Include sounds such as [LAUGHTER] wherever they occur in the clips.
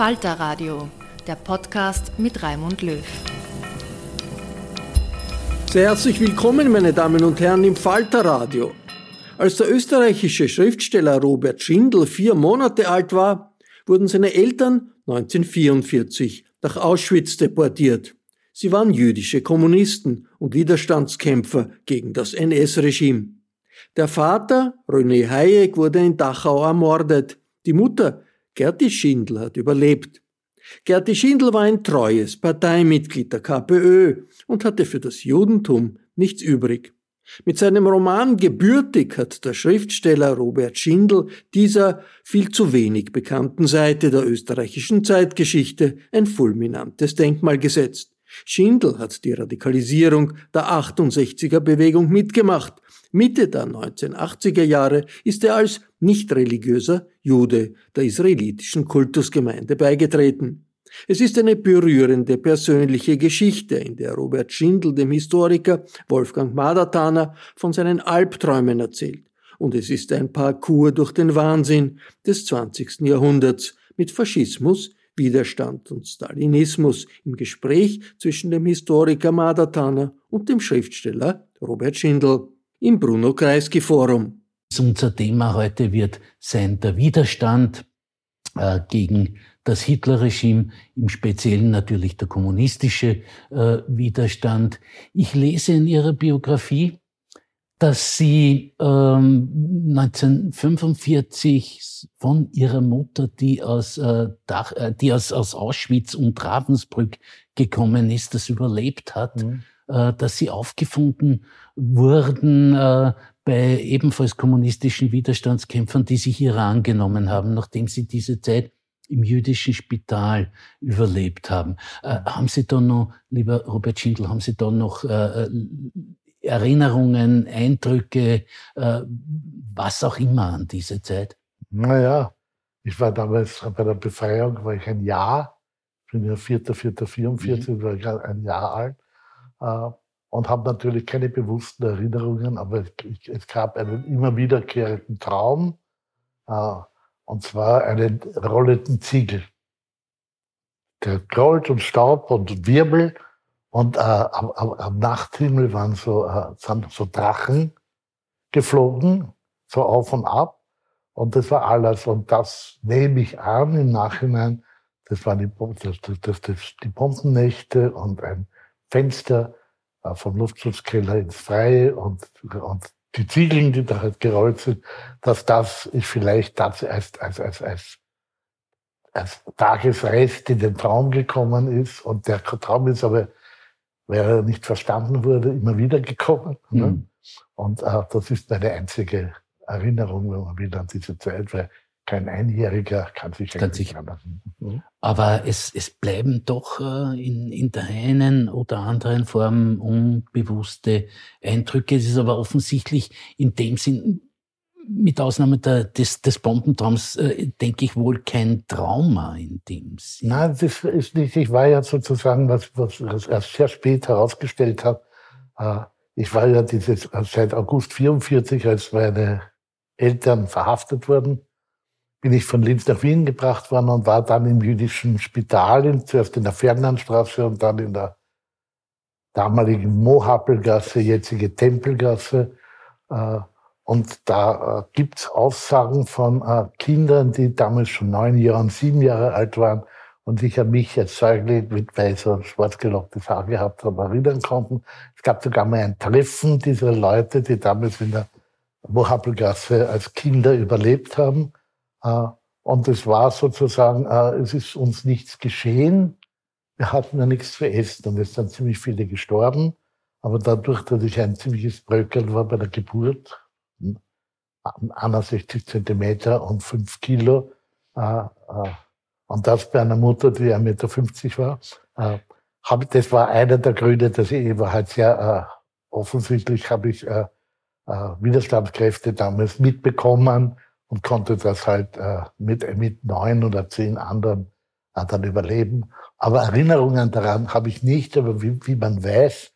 Falter Radio, der Podcast mit Raimund Löw. Sehr herzlich willkommen, meine Damen und Herren, im Falter Radio. Als der österreichische Schriftsteller Robert Schindel vier Monate alt war, wurden seine Eltern 1944 nach Auschwitz deportiert. Sie waren jüdische Kommunisten und Widerstandskämpfer gegen das NS-Regime. Der Vater, René Hayek, wurde in Dachau ermordet. Die Mutter, Gerti Schindl hat überlebt. Gerti Schindl war ein treues Parteimitglied der KPÖ und hatte für das Judentum nichts übrig. Mit seinem Roman Gebürtig hat der Schriftsteller Robert Schindl dieser viel zu wenig bekannten Seite der österreichischen Zeitgeschichte ein fulminantes Denkmal gesetzt. Schindl hat die Radikalisierung der 68er Bewegung mitgemacht. Mitte der 1980er Jahre ist er als nicht religiöser Jude der israelitischen Kultusgemeinde beigetreten. Es ist eine berührende persönliche Geschichte, in der Robert Schindl dem Historiker Wolfgang Madatana von seinen Albträumen erzählt. Und es ist ein Parcours durch den Wahnsinn des 20. Jahrhunderts mit Faschismus, Widerstand und Stalinismus im Gespräch zwischen dem Historiker Madatana und dem Schriftsteller Robert Schindl im Bruno Kreisky Forum. Unser Thema heute wird sein der Widerstand äh, gegen das Hitlerregime, im Speziellen natürlich der kommunistische äh, Widerstand. Ich lese in ihrer Biografie, dass sie ähm, 1945 von ihrer Mutter, die aus, äh, Dach, äh, die aus, aus Auschwitz und Ravensbrück gekommen ist, das überlebt hat, mhm. Äh, dass sie aufgefunden wurden äh, bei ebenfalls kommunistischen Widerstandskämpfern, die sich ihrer angenommen haben, nachdem sie diese Zeit im jüdischen Spital überlebt haben. Äh, haben Sie da noch, lieber Robert Schindl, haben Sie da noch äh, äh, Erinnerungen, Eindrücke, äh, was auch immer an diese Zeit? Naja, ich war damals bei der Befreiung, war ich ein Jahr, ich bin ja 4.4.44, mhm. war ich ein Jahr alt und habe natürlich keine bewussten Erinnerungen, aber es, es gab einen immer wiederkehrenden Traum, äh, und zwar einen rollenden Ziegel. Der Gold und Staub und Wirbel und äh, am, am, Nachthimmel waren so, äh, sind so Drachen geflogen, so auf und ab. Und das war alles. Und das nehme ich an im Nachhinein. Das waren die, das, das, das, die Bombennächte und ein Fenster äh, vom Luftschutzkeller ins Freie und, und die Ziegeln, die da halt gerollt sind, dass das ich vielleicht als, als, als, als, als, als Tagesrest in den Traum gekommen ist. Und der Traum ist aber, weil er nicht verstanden wurde, immer wieder gekommen. Mhm. Ne? Und äh, das ist meine einzige Erinnerung, wenn man wieder an diese Zeit, weil kein Einjähriger kann sich kann sich, mhm. Aber es, es bleiben doch äh, in, in der einen oder anderen Form unbewusste Eindrücke. Es ist aber offensichtlich in dem Sinn, mit Ausnahme der, des, des Bombentraums, äh, denke ich wohl kein Trauma in dem Sinn. Nein, das ist nicht. Ich war ja sozusagen, was, was, was erst sehr spät herausgestellt hat, äh, ich war ja dieses, seit August 44, als meine Eltern verhaftet wurden, bin ich von Linz nach Wien gebracht worden und war dann im jüdischen Spital, zuerst in der Ferdinandstraße und dann in der damaligen Mohapelgasse, jetzige Tempelgasse. Äh, und da äh, gibt's Aussagen von äh, Kindern, die damals schon neun Jahre und sieben Jahre alt waren und sich an mich als Säugling mit weißer, schwarz gelocktes Haar gehabt haben, erinnern konnten. Es gab sogar mal ein Treffen dieser Leute, die damals in der Mohapelgasse als Kinder überlebt haben. Äh, und es war sozusagen, äh, es ist uns nichts geschehen. Wir hatten ja nichts zu essen und es sind ziemlich viele gestorben. Aber dadurch, dass ich ein ziemliches Bröckel war bei der Geburt, 61 Zentimeter und 5 Kilo, äh, und das bei einer Mutter, die 1,50 Meter war, das war einer der Gründe, dass ich halt sehr offensichtlich habe ich Widerstandskräfte damals mitbekommen, und konnte das halt äh, mit, mit neun oder zehn anderen äh, dann überleben. Aber Erinnerungen daran habe ich nicht, aber wie, wie man weiß,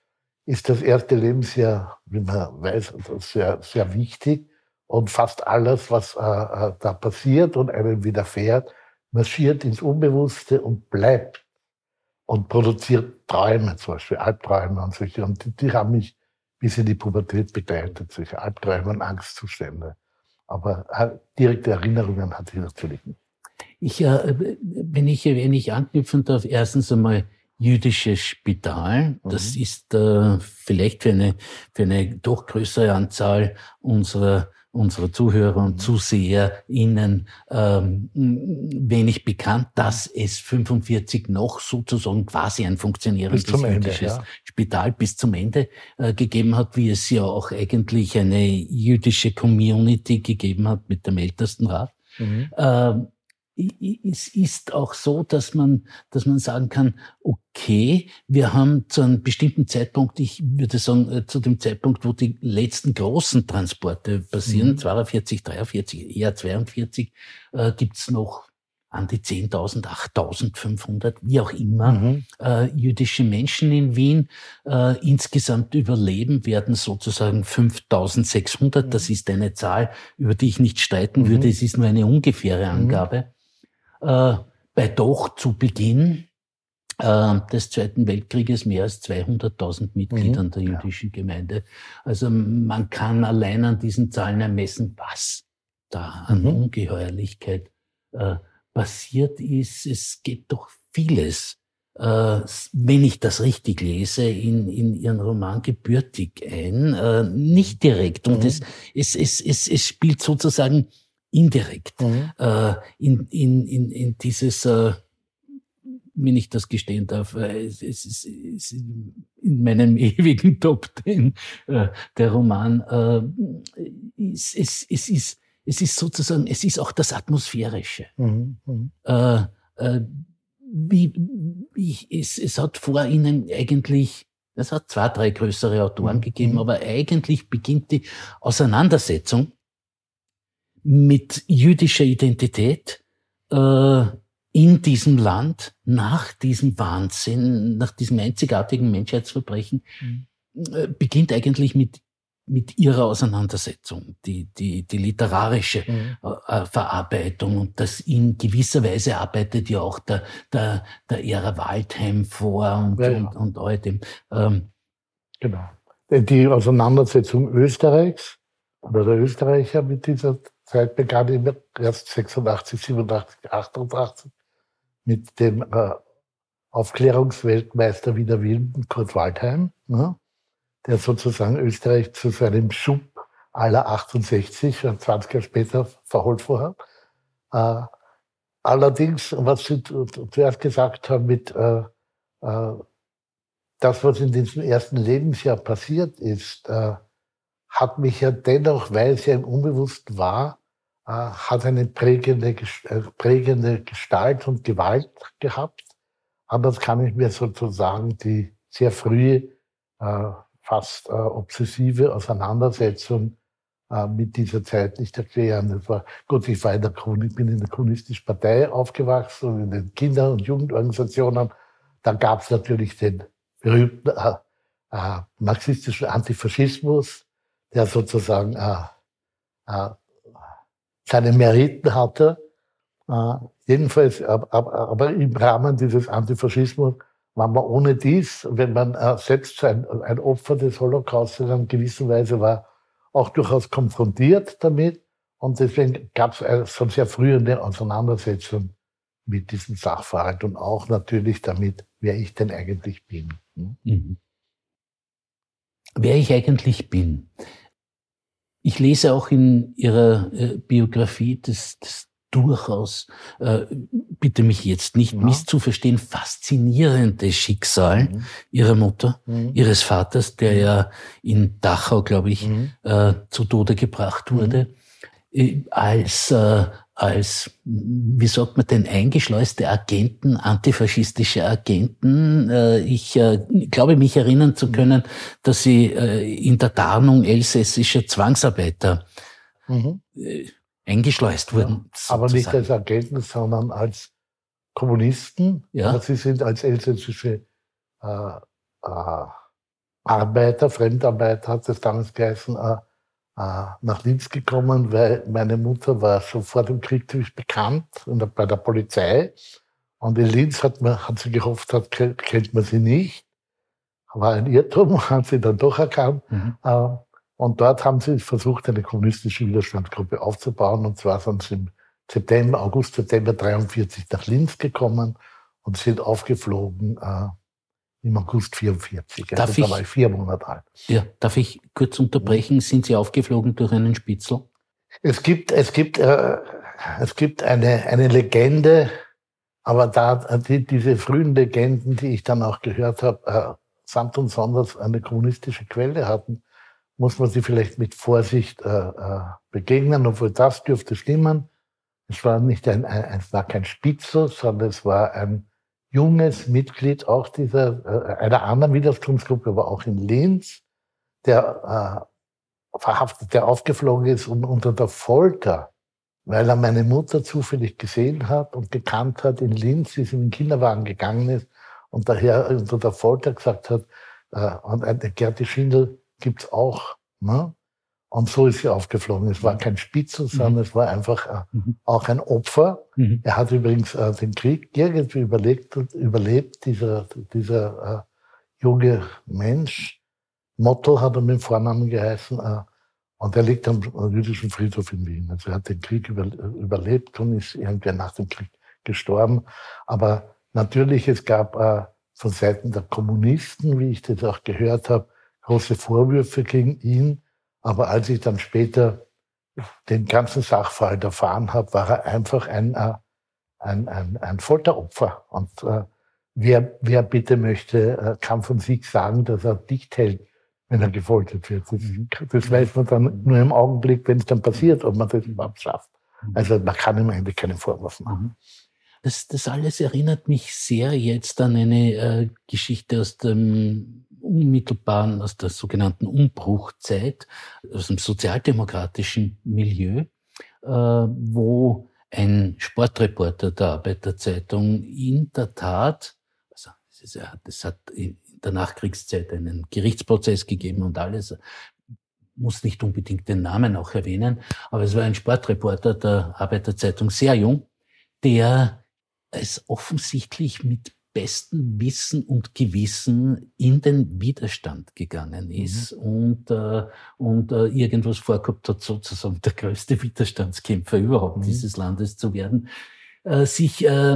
ist das erste Lebensjahr, wie man weiß, sehr, sehr wichtig. Und fast alles, was äh, äh, da passiert und einem widerfährt, marschiert ins Unbewusste und bleibt und produziert Träume, zum Beispiel Albträume und solche. Und die, die haben mich bis in die Pubertät begleitet, solche Albträume und Angstzustände. Aber direkte Erinnerungen hatte ich natürlich nicht. Ich, äh, wenn ich, wenn ich anknüpfen darf, erstens einmal jüdisches Spital. Das mhm. ist äh, vielleicht für eine, für eine doch größere Anzahl unserer unserer Zuhörer und mhm. ZuseherInnen ähm, wenig bekannt, dass es 45 noch sozusagen quasi ein funktionierendes jüdisches ja. Spital bis zum Ende äh, gegeben hat, wie es ja auch eigentlich eine jüdische Community gegeben hat mit dem Ältestenrat. Mhm. Ähm, es ist auch so, dass man, dass man sagen kann, okay, wir haben zu einem bestimmten Zeitpunkt, ich würde sagen, äh, zu dem Zeitpunkt, wo die letzten großen Transporte passieren, mhm. 42, 43, eher 42, äh, gibt's noch an die 10.000, 8.500, wie auch immer, mhm. äh, jüdische Menschen in Wien. Äh, insgesamt überleben werden sozusagen 5.600. Mhm. Das ist eine Zahl, über die ich nicht streiten mhm. würde. Es ist nur eine ungefähre mhm. Angabe äh, bei doch zu Beginn äh, des Zweiten Weltkrieges mehr als 200.000 Mitgliedern mhm. der jüdischen Gemeinde. Also man kann allein an diesen Zahlen ermessen, was da an mhm. Ungeheuerlichkeit äh, passiert ist. Es geht doch vieles, äh, wenn ich das richtig lese, in, in Ihren Roman gebürtig ein. Äh, nicht direkt. Und mhm. es, es, es, es, es spielt sozusagen indirekt mhm. äh, in, in, in, in dieses, äh, wenn ich das gestehen darf, äh, es, es, es, es in meinem [LAUGHS] ewigen Top Ten äh, der Roman, äh, es, es, es, ist, es ist sozusagen, es ist auch das Atmosphärische. Mhm. Mhm. Äh, äh, wie, wie, es, es hat vor ihnen eigentlich es hat zwei, drei größere Autoren mhm. gegeben, mhm. aber eigentlich beginnt die Auseinandersetzung mit jüdischer Identität äh, in diesem Land nach diesem Wahnsinn, nach diesem einzigartigen Menschheitsverbrechen, mhm. äh, beginnt eigentlich mit mit ihrer Auseinandersetzung, die, die, die literarische mhm. äh, Verarbeitung und das in gewisser Weise arbeitet ja auch der, der, der Ära Waldheim vor und, ja, ja. und, und all dem. Ähm, genau. Die Auseinandersetzung Österreichs oder der Österreicher mit dieser Zeit begann ich erst 86, 87, 88 mit dem äh, Aufklärungsweltmeister Wiener Wilden, Kurt Waldheim, ne, der sozusagen Österreich zu seinem Schub aller 68, 20 Jahre später verholt vorher. Äh, allerdings, was Sie zuerst gesagt haben mit äh, äh, das, was in diesem ersten Lebensjahr passiert ist, hat mich ja dennoch, weil es ja im Unbewusst war, hat eine prägende, äh, prägende Gestalt und Gewalt gehabt. Anders kann ich mir sozusagen die sehr frühe, äh, fast obsessive Auseinandersetzung mit dieser Zeit nicht erklären. Das war, gut, ich war in der Chronik, bin in der kommunistischen Partei aufgewachsen und in den Kinder- und Jugendorganisationen. Da gab es natürlich den berühmten äh, äh, marxistischen Antifaschismus, der sozusagen äh, äh, seine Meriten hatte. Äh, jedenfalls, aber, aber, im Rahmen dieses Antifaschismus war man ohne dies, wenn man äh, selbst ein, ein Opfer des Holocaust in gewisser Weise war, auch durchaus konfrontiert damit. Und deswegen gab es schon sehr früh eine Auseinandersetzung mit diesem Sachverhalt und auch natürlich damit, wer ich denn eigentlich bin. Hm? Mhm. Wer ich eigentlich bin. Ich lese auch in Ihrer äh, Biografie das, das durchaus, äh, bitte mich jetzt nicht ja. misszuverstehen, faszinierende Schicksal mhm. Ihrer Mutter, mhm. Ihres Vaters, der mhm. ja in Dachau, glaube ich, mhm. äh, zu Tode gebracht wurde, mhm. äh, als als, wie sagt man denn, eingeschleuste Agenten, antifaschistische Agenten. Äh, ich äh, glaube, mich erinnern zu können, dass sie äh, in der Tarnung elsässischer Zwangsarbeiter mhm. eingeschleust wurden. Ja, aber nicht als Agenten, sondern als Kommunisten. Ja. Aber sie sind als elsässische äh, äh, Arbeiter, Fremdarbeiter hat es damals geheißen, äh, nach Linz gekommen, weil meine Mutter war schon vor dem Krieg ziemlich bekannt bei der Polizei. Und in Linz hat, man, hat sie gehofft, hat, kennt man sie nicht. War ein Irrtum, [LAUGHS] hat sie dann doch erkannt. Mhm. Äh, und dort haben sie versucht, eine kommunistische Widerstandsgruppe aufzubauen. Und zwar sind sie im September, August, September 43 nach Linz gekommen und sind aufgeflogen äh, im August 44. Darf also, ich, da war ich vier Monate alt. Ja, darf ich kurz unterbrechen? Sind Sie aufgeflogen durch einen Spitzel? Es gibt, es gibt, äh, es gibt eine, eine Legende, aber da die, diese frühen Legenden, die ich dann auch gehört habe, äh, samt und sonders eine kommunistische Quelle hatten, muss man sie vielleicht mit Vorsicht äh, äh, begegnen, obwohl das dürfte stimmen. Es war nicht ein, ein, es war kein Spitzel, sondern es war ein junges Mitglied auch dieser, äh, einer anderen Widerstandsgruppe, aber auch in Linz, der äh, verhaftet, der aufgeflogen ist und unter der Folter, weil er meine Mutter zufällig gesehen hat und gekannt hat in Linz, wie sie in den Kinderwagen gegangen ist und daher unter der Folter gesagt hat, äh, und eine Gerti Schindel gibt's auch. Ne? Und so ist sie aufgeflogen. Es war kein Spitzel, sondern mhm. es war einfach äh, mhm. auch ein Opfer. Mhm. Er hat übrigens äh, den Krieg irgendwie überlebt, überlebt dieser, dieser äh, junge Mensch. Mottel hat er mit dem Vornamen geheißen. Äh, und er liegt am jüdischen Friedhof in Wien. Also er hat den Krieg über, überlebt und ist irgendwann nach dem Krieg gestorben. Aber natürlich, es gab äh, von Seiten der Kommunisten, wie ich das auch gehört habe, große Vorwürfe gegen ihn aber als ich dann später den ganzen Sachverhalt erfahren habe, war er einfach ein, äh, ein, ein, ein Folteropfer. Und äh, wer, wer bitte möchte, äh, kann von sich sagen, dass er dicht hält, wenn er gefoltert wird. Das, das weiß man dann nur im Augenblick, wenn es dann passiert, ob man das überhaupt schafft. Also man kann ihm eigentlich keinen Vorwurf machen. Das, das alles erinnert mich sehr jetzt an eine äh, Geschichte aus dem unmittelbaren, aus der sogenannten Umbruchzeit, aus dem sozialdemokratischen Milieu, äh, wo ein Sportreporter der Arbeiterzeitung in der Tat, also es hat in der Nachkriegszeit einen Gerichtsprozess gegeben und alles, muss nicht unbedingt den Namen auch erwähnen, aber es war ein Sportreporter der Arbeiterzeitung, sehr jung, der es offensichtlich mit besten Wissen und Gewissen in den Widerstand gegangen mhm. ist mhm. und, äh, und äh, irgendwas vorgehabt hat, sozusagen der größte Widerstandskämpfer überhaupt mhm. dieses Landes zu werden. Äh, sich äh,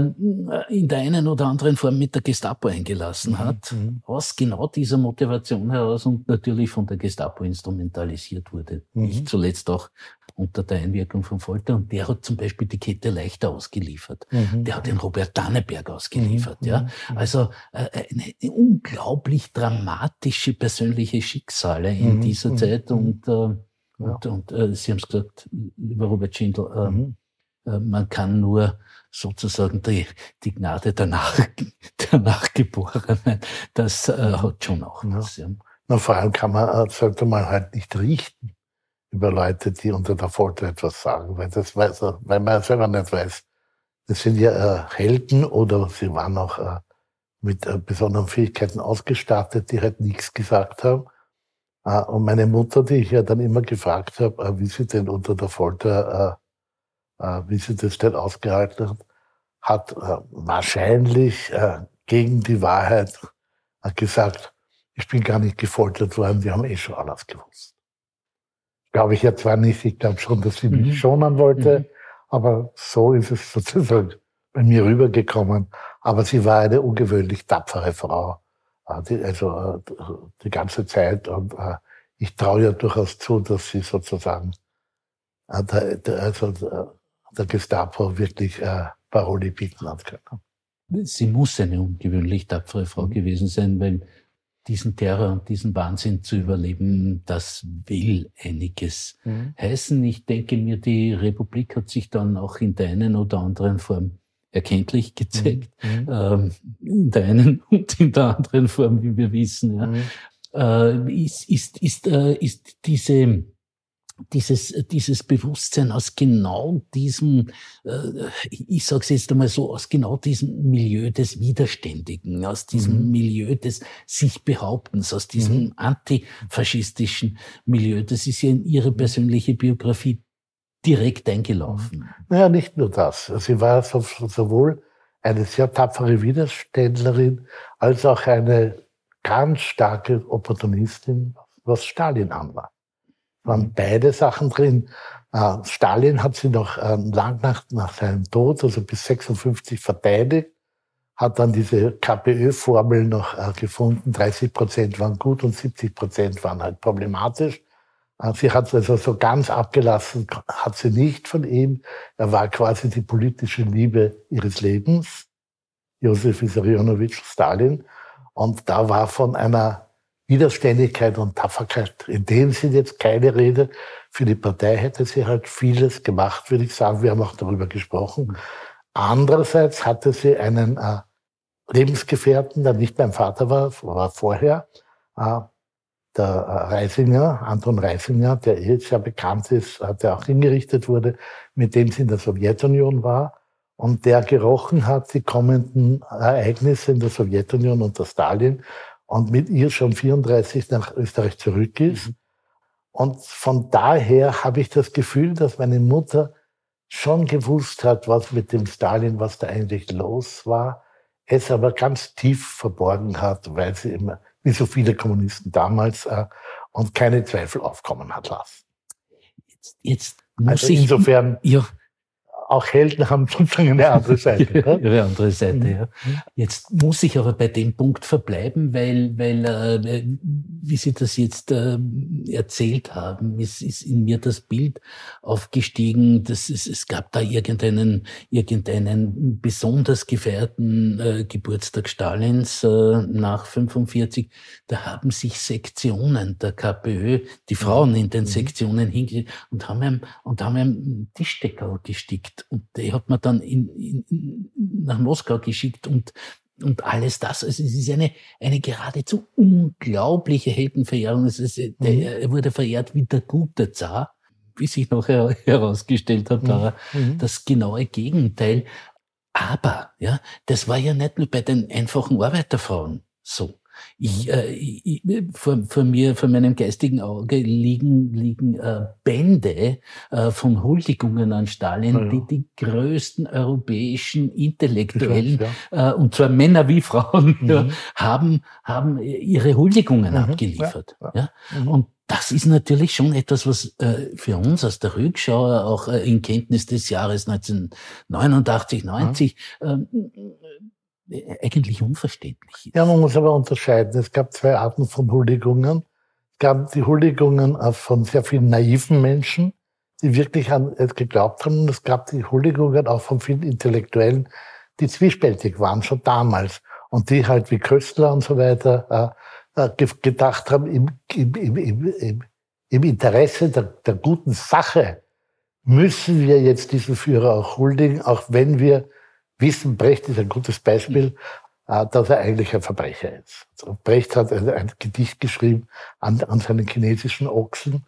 in der einen oder anderen Form mit der Gestapo eingelassen mhm, hat, mhm. aus genau dieser Motivation heraus und natürlich von der Gestapo instrumentalisiert wurde. Mhm. Nicht zuletzt auch unter der Einwirkung von Folter. Und der hat zum Beispiel die Kette leichter ausgeliefert. Mhm. Der hat den Robert Danneberg ausgeliefert. Mhm. Ja, mhm. also äh, eine, eine, unglaublich dramatische persönliche Schicksale in dieser Zeit. Und, äh, ja. und, und äh, Sie haben es gesagt, lieber Robert Schindel, äh, äh, man kann nur sozusagen die, die Gnade der, Nach, [LAUGHS] der Nachgeborenen, das äh, hat schon auch was. Ja. Na, vor allem kann man, äh, sollte man halt nicht richten über Leute, die unter der Folter etwas sagen, weil, das weiß weil man selber nicht weiß. Das sind ja äh, Helden oder sie waren auch äh, mit äh, besonderen Fähigkeiten ausgestattet, die halt nichts gesagt haben. Äh, und meine Mutter, die ich ja dann immer gefragt habe, äh, wie sie denn unter der Folter, wie sie das denn ausgehalten hat, hat äh, wahrscheinlich äh, gegen die Wahrheit äh, gesagt, ich bin gar nicht gefoltert worden, die haben eh schon alles gewusst. Glaube ich ja zwar nicht, ich glaube schon, dass sie mich mhm. schonen wollte, mhm. aber so ist es [LAUGHS] sozusagen bei mir rübergekommen. Aber sie war eine ungewöhnlich tapfere Frau, äh, also äh, die ganze Zeit. Und äh, ich traue ja durchaus zu, dass sie sozusagen also der Gestapo wirklich Paroli bieten hat können. Sie muss eine ungewöhnlich tapfere Frau mhm. gewesen sein, weil diesen Terror und diesen Wahnsinn zu überleben, das will einiges mhm. heißen. Ich denke mir, die Republik hat sich dann auch in der einen oder anderen Form erkenntlich gezeigt. Mhm. mhm. Ähm, in der einen [LAUGHS] und in der anderen Form, wie wir wissen. Ja. Mhm. Äh, ist, ist, ist, äh, ist diese dieses, dieses Bewusstsein aus genau diesem, äh, ich sage es jetzt einmal so, aus genau diesem Milieu des Widerständigen, aus diesem mhm. Milieu des sich Behauptens, aus diesem mhm. antifaschistischen Milieu, das ist ja in Ihre persönliche Biografie direkt eingelaufen. Naja, nicht nur das. Sie war sowohl eine sehr tapfere Widerständlerin als auch eine ganz starke Opportunistin, was Stalin anwar waren beide Sachen drin. Äh, Stalin hat sie noch ähm, lang nach, nach seinem Tod, also bis 56 verteidigt, hat dann diese KPÖ-Formel noch äh, gefunden. 30 Prozent waren gut und 70 Prozent waren halt problematisch. Äh, sie hat also so ganz abgelassen, hat sie nicht von ihm. Er war quasi die politische Liebe ihres Lebens, Josef Vissarionovich Stalin. Und da war von einer Widerständigkeit und Tapferkeit. In dem sind jetzt keine Rede. Für die Partei hätte sie halt vieles gemacht, würde ich sagen. Wir haben auch darüber gesprochen. Andererseits hatte sie einen äh, Lebensgefährten, der nicht mein Vater war, war vorher, äh, der äh, Reisinger, Anton Reisinger, der jetzt ja bekannt ist, äh, der auch hingerichtet wurde, mit dem sie in der Sowjetunion war und der gerochen hat die kommenden Ereignisse in der Sowjetunion unter Stalin und mit ihr schon 34 nach Österreich zurück ist. Mhm. Und von daher habe ich das Gefühl, dass meine Mutter schon gewusst hat, was mit dem Stalin, was da eigentlich los war, es aber ganz tief verborgen hat, weil sie immer, wie so viele Kommunisten damals, äh, und keine Zweifel aufkommen hat lassen. Jetzt, jetzt muss also insofern, ich, ja auch Helden haben sozusagen eine andere [LAUGHS] Seite. Ne? Ihre andere Seite, mhm. ja. Jetzt muss ich aber bei dem Punkt verbleiben, weil, weil äh, wie Sie das jetzt äh, erzählt haben, ist, ist in mir das Bild aufgestiegen, dass es, es gab da irgendeinen, irgendeinen besonders gefeierten äh, Geburtstag Stalins äh, nach 45. Da haben sich Sektionen der KPÖ, die Frauen in den mhm. Sektionen hingestellt und haben und haben ihm Tischdeckel gestickt und der hat mir dann in, in, nach Moskau geschickt und und alles das. Also es ist eine, eine geradezu unglaubliche Heldenverehrung. Es ist, der, mhm. Er wurde verehrt wie der gute Zar, wie sich nachher herausgestellt hat, war mhm. mhm. das genaue Gegenteil. Aber, ja, das war ja nicht nur bei den einfachen Arbeiterfrauen so. Ich, äh, ich, vor, vor mir, vor meinem geistigen Auge liegen, liegen äh, Bände äh, von Huldigungen an Stalin, ja. die die größten europäischen Intellektuellen, weiß, ja. äh, und zwar Männer wie Frauen, mhm. ja, haben, haben ihre Huldigungen mhm. abgeliefert. Ja, mhm. Und das ist natürlich schon etwas, was äh, für uns aus der Rückschau auch äh, in Kenntnis des Jahres 1989, 90 ähm, äh, eigentlich unverständlich ist. Ja, man muss aber unterscheiden. Es gab zwei Arten von Huldigungen. Es gab die Huldigungen von sehr vielen naiven Menschen, die wirklich an es geglaubt haben. Und es gab die Huldigungen auch von vielen Intellektuellen, die zwiespältig waren, schon damals. Und die halt wie Köstler und so weiter äh, äh, gedacht haben, im, im, im, im Interesse der, der guten Sache müssen wir jetzt diesen Führer auch huldigen, auch wenn wir wissen, Brecht ist ein gutes Beispiel, äh, dass er eigentlich ein Verbrecher ist. Also Brecht hat ein, Gedicht geschrieben an, an seinen chinesischen Ochsen,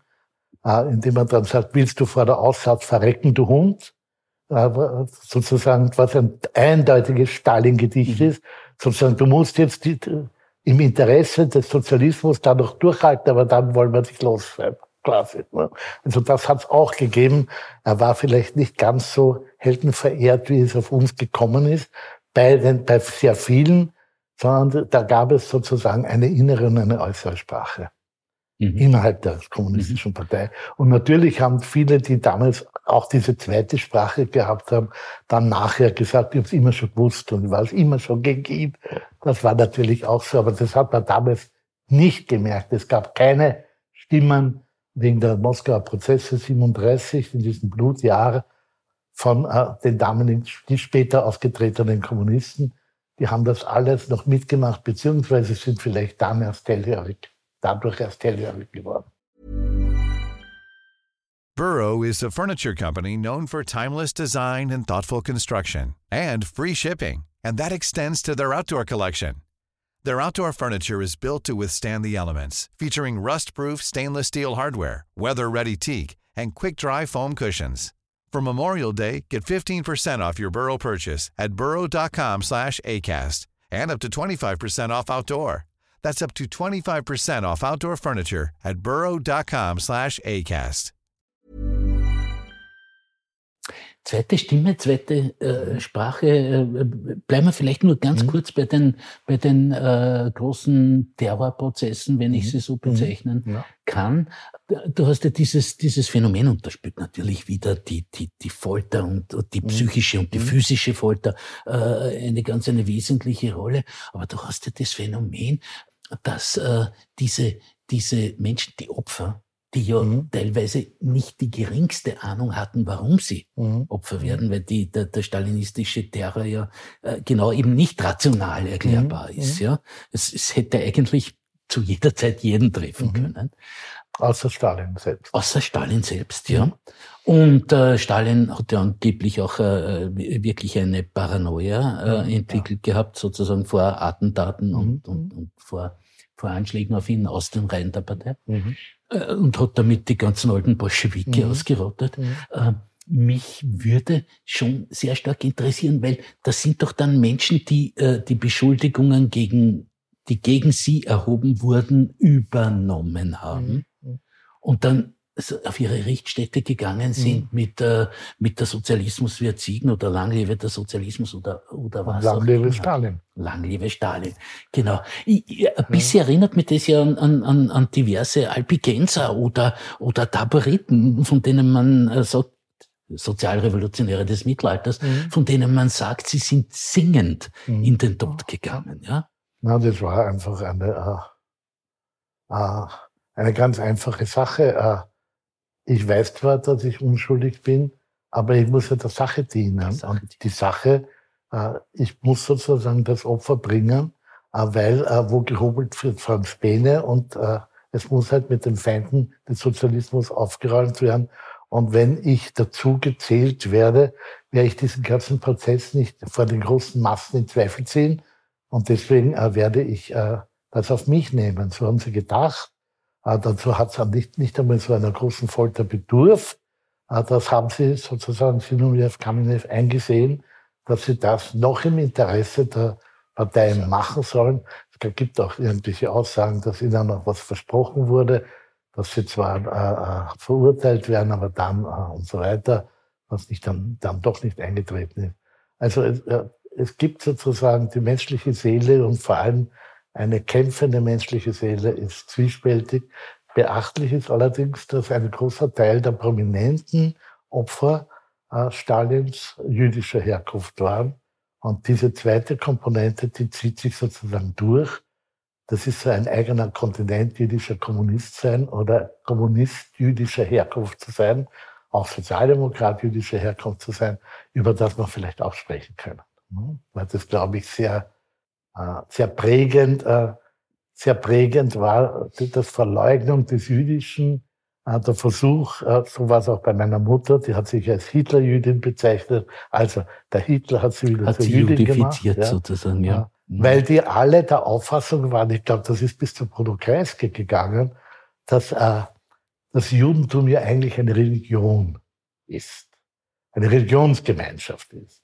äh, in dem er dann sagt, willst du vor der Aussatz verrecken, du Hund? sozusagen, was ein eindeutiges Stalin-Gedicht mhm. ist, sozusagen, du musst jetzt die, im Interesse des Sozialismus dadurch durchhalten, aber dann wollen wir sich losschreiben. Klasse. Ne? Also das hat es auch gegeben. Er war vielleicht nicht ganz so heldenverehrt, wie es auf uns gekommen ist, bei, den, bei sehr vielen, sondern da gab es sozusagen eine innere und eine äußere Sprache mhm. innerhalb der kommunistischen mhm. Partei. Und natürlich haben viele, die damals auch diese zweite Sprache gehabt haben, dann nachher gesagt, ich habe es immer schon gewusst und ich war es immer schon gegen ihn. Das war natürlich auch so, aber das hat man damals nicht gemerkt. Es gab keine Stimmen wegen der Moskauer Prozesse 37 in diesem Blutjahr von äh, den damaligen, die später aufgetretenen Kommunisten. Die haben das alles noch mitgemacht, beziehungsweise sind vielleicht dann erst hellhörig, dadurch erst hellhörig geworden. Burrow is a furniture company known for timeless design and thoughtful construction and free shipping, and that extends to their outdoor collection. Their outdoor furniture is built to withstand the elements, featuring rust-proof stainless steel hardware, weather-ready teak, and quick-dry foam cushions. For Memorial Day, get 15% off your Burrow purchase at burrow.com slash ACAST and up to 25% off outdoor. That's up to 25% off outdoor furniture at burrow.com slash ACAST. Zweite Stimme, zweite äh, Sprache. Äh, bleiben wir vielleicht nur ganz mhm. kurz bei den, bei den äh, großen Terrorprozessen, wenn ich mhm. sie so mhm. bezeichnen ja. kann. Du hast ja dieses, dieses Phänomen, und da spielt natürlich wieder die, die, die Folter und, und die mhm. psychische und die mhm. physische Folter äh, eine ganz eine wesentliche Rolle. Aber du hast ja das Phänomen, dass äh, diese, diese Menschen, die Opfer, die ja mhm. teilweise nicht die geringste Ahnung hatten, warum sie mhm. Opfer mhm. werden, weil die, der, der stalinistische Terror ja äh, genau eben nicht rational erklärbar mhm. ist. Ja, es, es hätte eigentlich zu jeder Zeit jeden treffen können. Außer Stalin selbst. Außer Stalin selbst, ja. Und äh, Stalin hat ja angeblich auch äh, wirklich eine Paranoia äh, entwickelt ja. gehabt, sozusagen vor Attentaten und, und, und vor, vor Anschlägen auf ihn aus den Reihen der Partei. Mhm. Äh, und hat damit die ganzen alten Bolschewiki mhm. ausgerottet. Mhm. Äh, mich würde schon sehr stark interessieren, weil das sind doch dann Menschen, die äh, die Beschuldigungen gegen, die gegen sie erhoben wurden, übernommen haben. Mhm. Und dann auf ihre Richtstätte gegangen sind mhm. mit, äh, mit der Sozialismus wird siegen oder lang lebe der Sozialismus oder, oder was. Lang lebe Stalin. Lang lebe Stalin. Genau. Ich, ich, ein bisschen erinnert mich das ja an, an, an diverse Albigenser oder, oder Taboriten, von denen man äh, sagt, Sozialrevolutionäre des Mittelalters, mhm. von denen man sagt, sie sind singend mhm. in den Tod gegangen. Ja? Na, das war einfach eine, äh, äh, eine ganz einfache Sache. Äh, ich weiß zwar, dass ich unschuldig bin, aber ich muss ja der Sache dienen. Sache und die Sache, äh, ich muss sozusagen das Opfer bringen, äh, weil wo gehobelt wird von Späne und es muss halt mit den Feinden des Sozialismus aufgeräumt werden. Und wenn ich dazu gezählt werde, werde ich diesen ganzen Prozess nicht vor den großen Massen in Zweifel ziehen. Und deswegen werde ich das auf mich nehmen. So haben sie gedacht. Äh, dazu hat es nicht, nicht einmal so einer großen Folter bedurft. Äh, das haben sie sozusagen Sinoviev Kamenev eingesehen, dass sie das noch im Interesse der Parteien machen sollen. gibt auch irgendwelche Aussagen, dass ihnen noch was versprochen wurde, dass sie zwar äh, äh, verurteilt werden, aber dann äh, und so weiter, was nicht dann, dann doch nicht eingetreten ist. Also es, äh, es gibt sozusagen die menschliche Seele und vor allem eine kämpfende menschliche Seele ist zwiespältig. Beachtlich ist allerdings, dass ein großer Teil der prominenten Opfer äh, Stalins jüdischer Herkunft waren. Und diese zweite Komponente, die zieht sich sozusagen durch. Das ist so ein eigener Kontinent jüdischer Kommunist sein oder Kommunist jüdischer Herkunft zu sein, auch Sozialdemokrat jüdischer Herkunft zu sein, über das man vielleicht auch sprechen können. Weil das, glaube ich, sehr, sehr prägend, äh, sehr prägend war, das Verleugnung des Jüdischen der Versuch, äh, so war es auch bei meiner Mutter, die hat sich als Hitlerjüdin bezeichnet. Also der Hitler hat sie wieder hat zur sie Jüdin gemacht. Ja. sozusagen, ja. Weil die alle der Auffassung waren, ich glaube, das ist bis zu Bruno Kreisky gegangen, dass äh, das Judentum ja eigentlich eine Religion ist, eine Religionsgemeinschaft ist.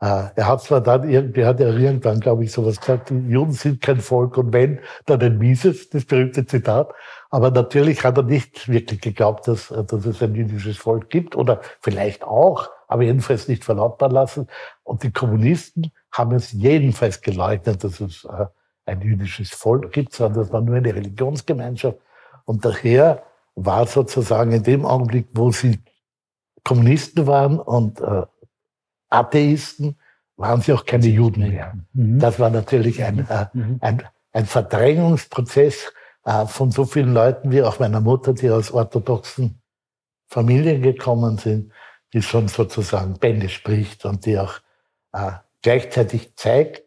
Äh, er hat zwar dann irgendwie, hat er irgendwann, glaube ich, sowas gesagt, die Juden sind kein Volk und wenn, dann ein Mises, das berühmte Zitat. Aber natürlich hat er nicht wirklich geglaubt, dass, dass es ein jüdisches Volk gibt oder vielleicht auch, aber jedenfalls nicht verlautbaren lassen. Und die Kommunisten haben es jedenfalls geleugnet, dass es äh, ein jüdisches Volk gibt, sondern das war nur eine Religionsgemeinschaft. Und daher war sozusagen in dem Augenblick, wo sie Kommunisten waren und äh, Atheisten, waren sie auch keine Juden mehr. Mhm. Das war natürlich ein, äh, mhm. ein, ein Verdrängungsprozess äh, von so vielen Leuten wie auch meiner Mutter, die aus orthodoxen Familien gekommen sind, die schon sozusagen Bände spricht und die auch äh, gleichzeitig zeigt,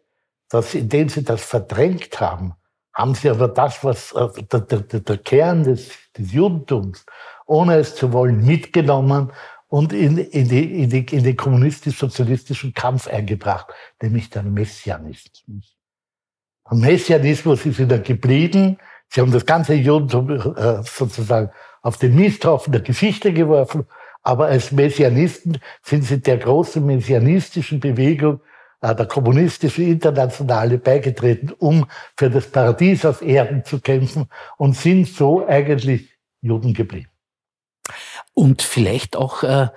dass indem sie das verdrängt haben, haben sie aber das, was äh, der, der, der Kern des, des Judentums, ohne es zu wollen, mitgenommen und in, in, die, in, die, in den kommunistisch-sozialistischen Kampf eingebracht, nämlich den Messianismus. Der Messianismus ist wieder geblieben. Sie haben das ganze Judentum äh, sozusagen auf den Misthaufen der Geschichte geworfen. Aber als Messianisten sind sie der großen messianistischen Bewegung äh, der kommunistischen Internationale beigetreten, um für das Paradies auf Erden zu kämpfen und sind so eigentlich Juden geblieben. Und vielleicht auch äh,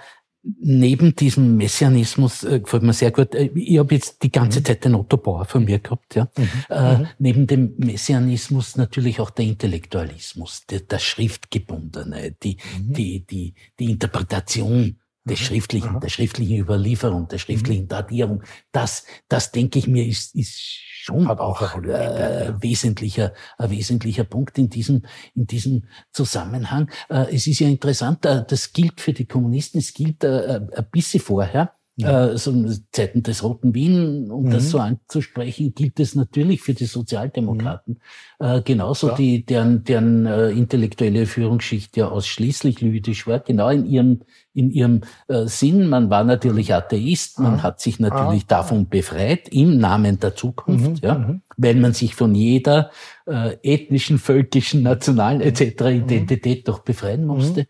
neben diesem Messianismus äh, gefällt mir sehr gut. Äh, ich habe jetzt die ganze mhm. Zeit den Otto Bauer von mir gehabt, ja. Mhm. Äh, mhm. neben dem Messianismus natürlich auch der Intellektualismus, der, der Schriftgebundene, die, mhm. die, die, die Interpretation des mhm. schriftlichen, der schriftlichen Überlieferung, der schriftlichen Datierung. Das, das denke ich mir, ist, ist schon Hat auch ein äh, wesentlicher, ein wesentlicher Punkt in diesem, in diesem Zusammenhang. Äh, es ist ja interessant, äh, das gilt für die Kommunisten, es gilt äh, ein bisschen vorher, ja. äh, so Zeiten des Roten Wien, um mhm. das so anzusprechen, gilt es natürlich für die Sozialdemokraten. Mhm. Äh, genauso ja. die, deren, deren äh, intellektuelle Führungsschicht ja ausschließlich jüdisch war, genau in ihrem, in ihrem äh, Sinn. Man war natürlich Atheist, man ah. hat sich natürlich ah. davon befreit im Namen der Zukunft, mhm. ja, mhm. weil man sich von jeder äh, ethnischen, völkischen, nationalen etc. Mhm. Identität doch befreien musste. Mhm.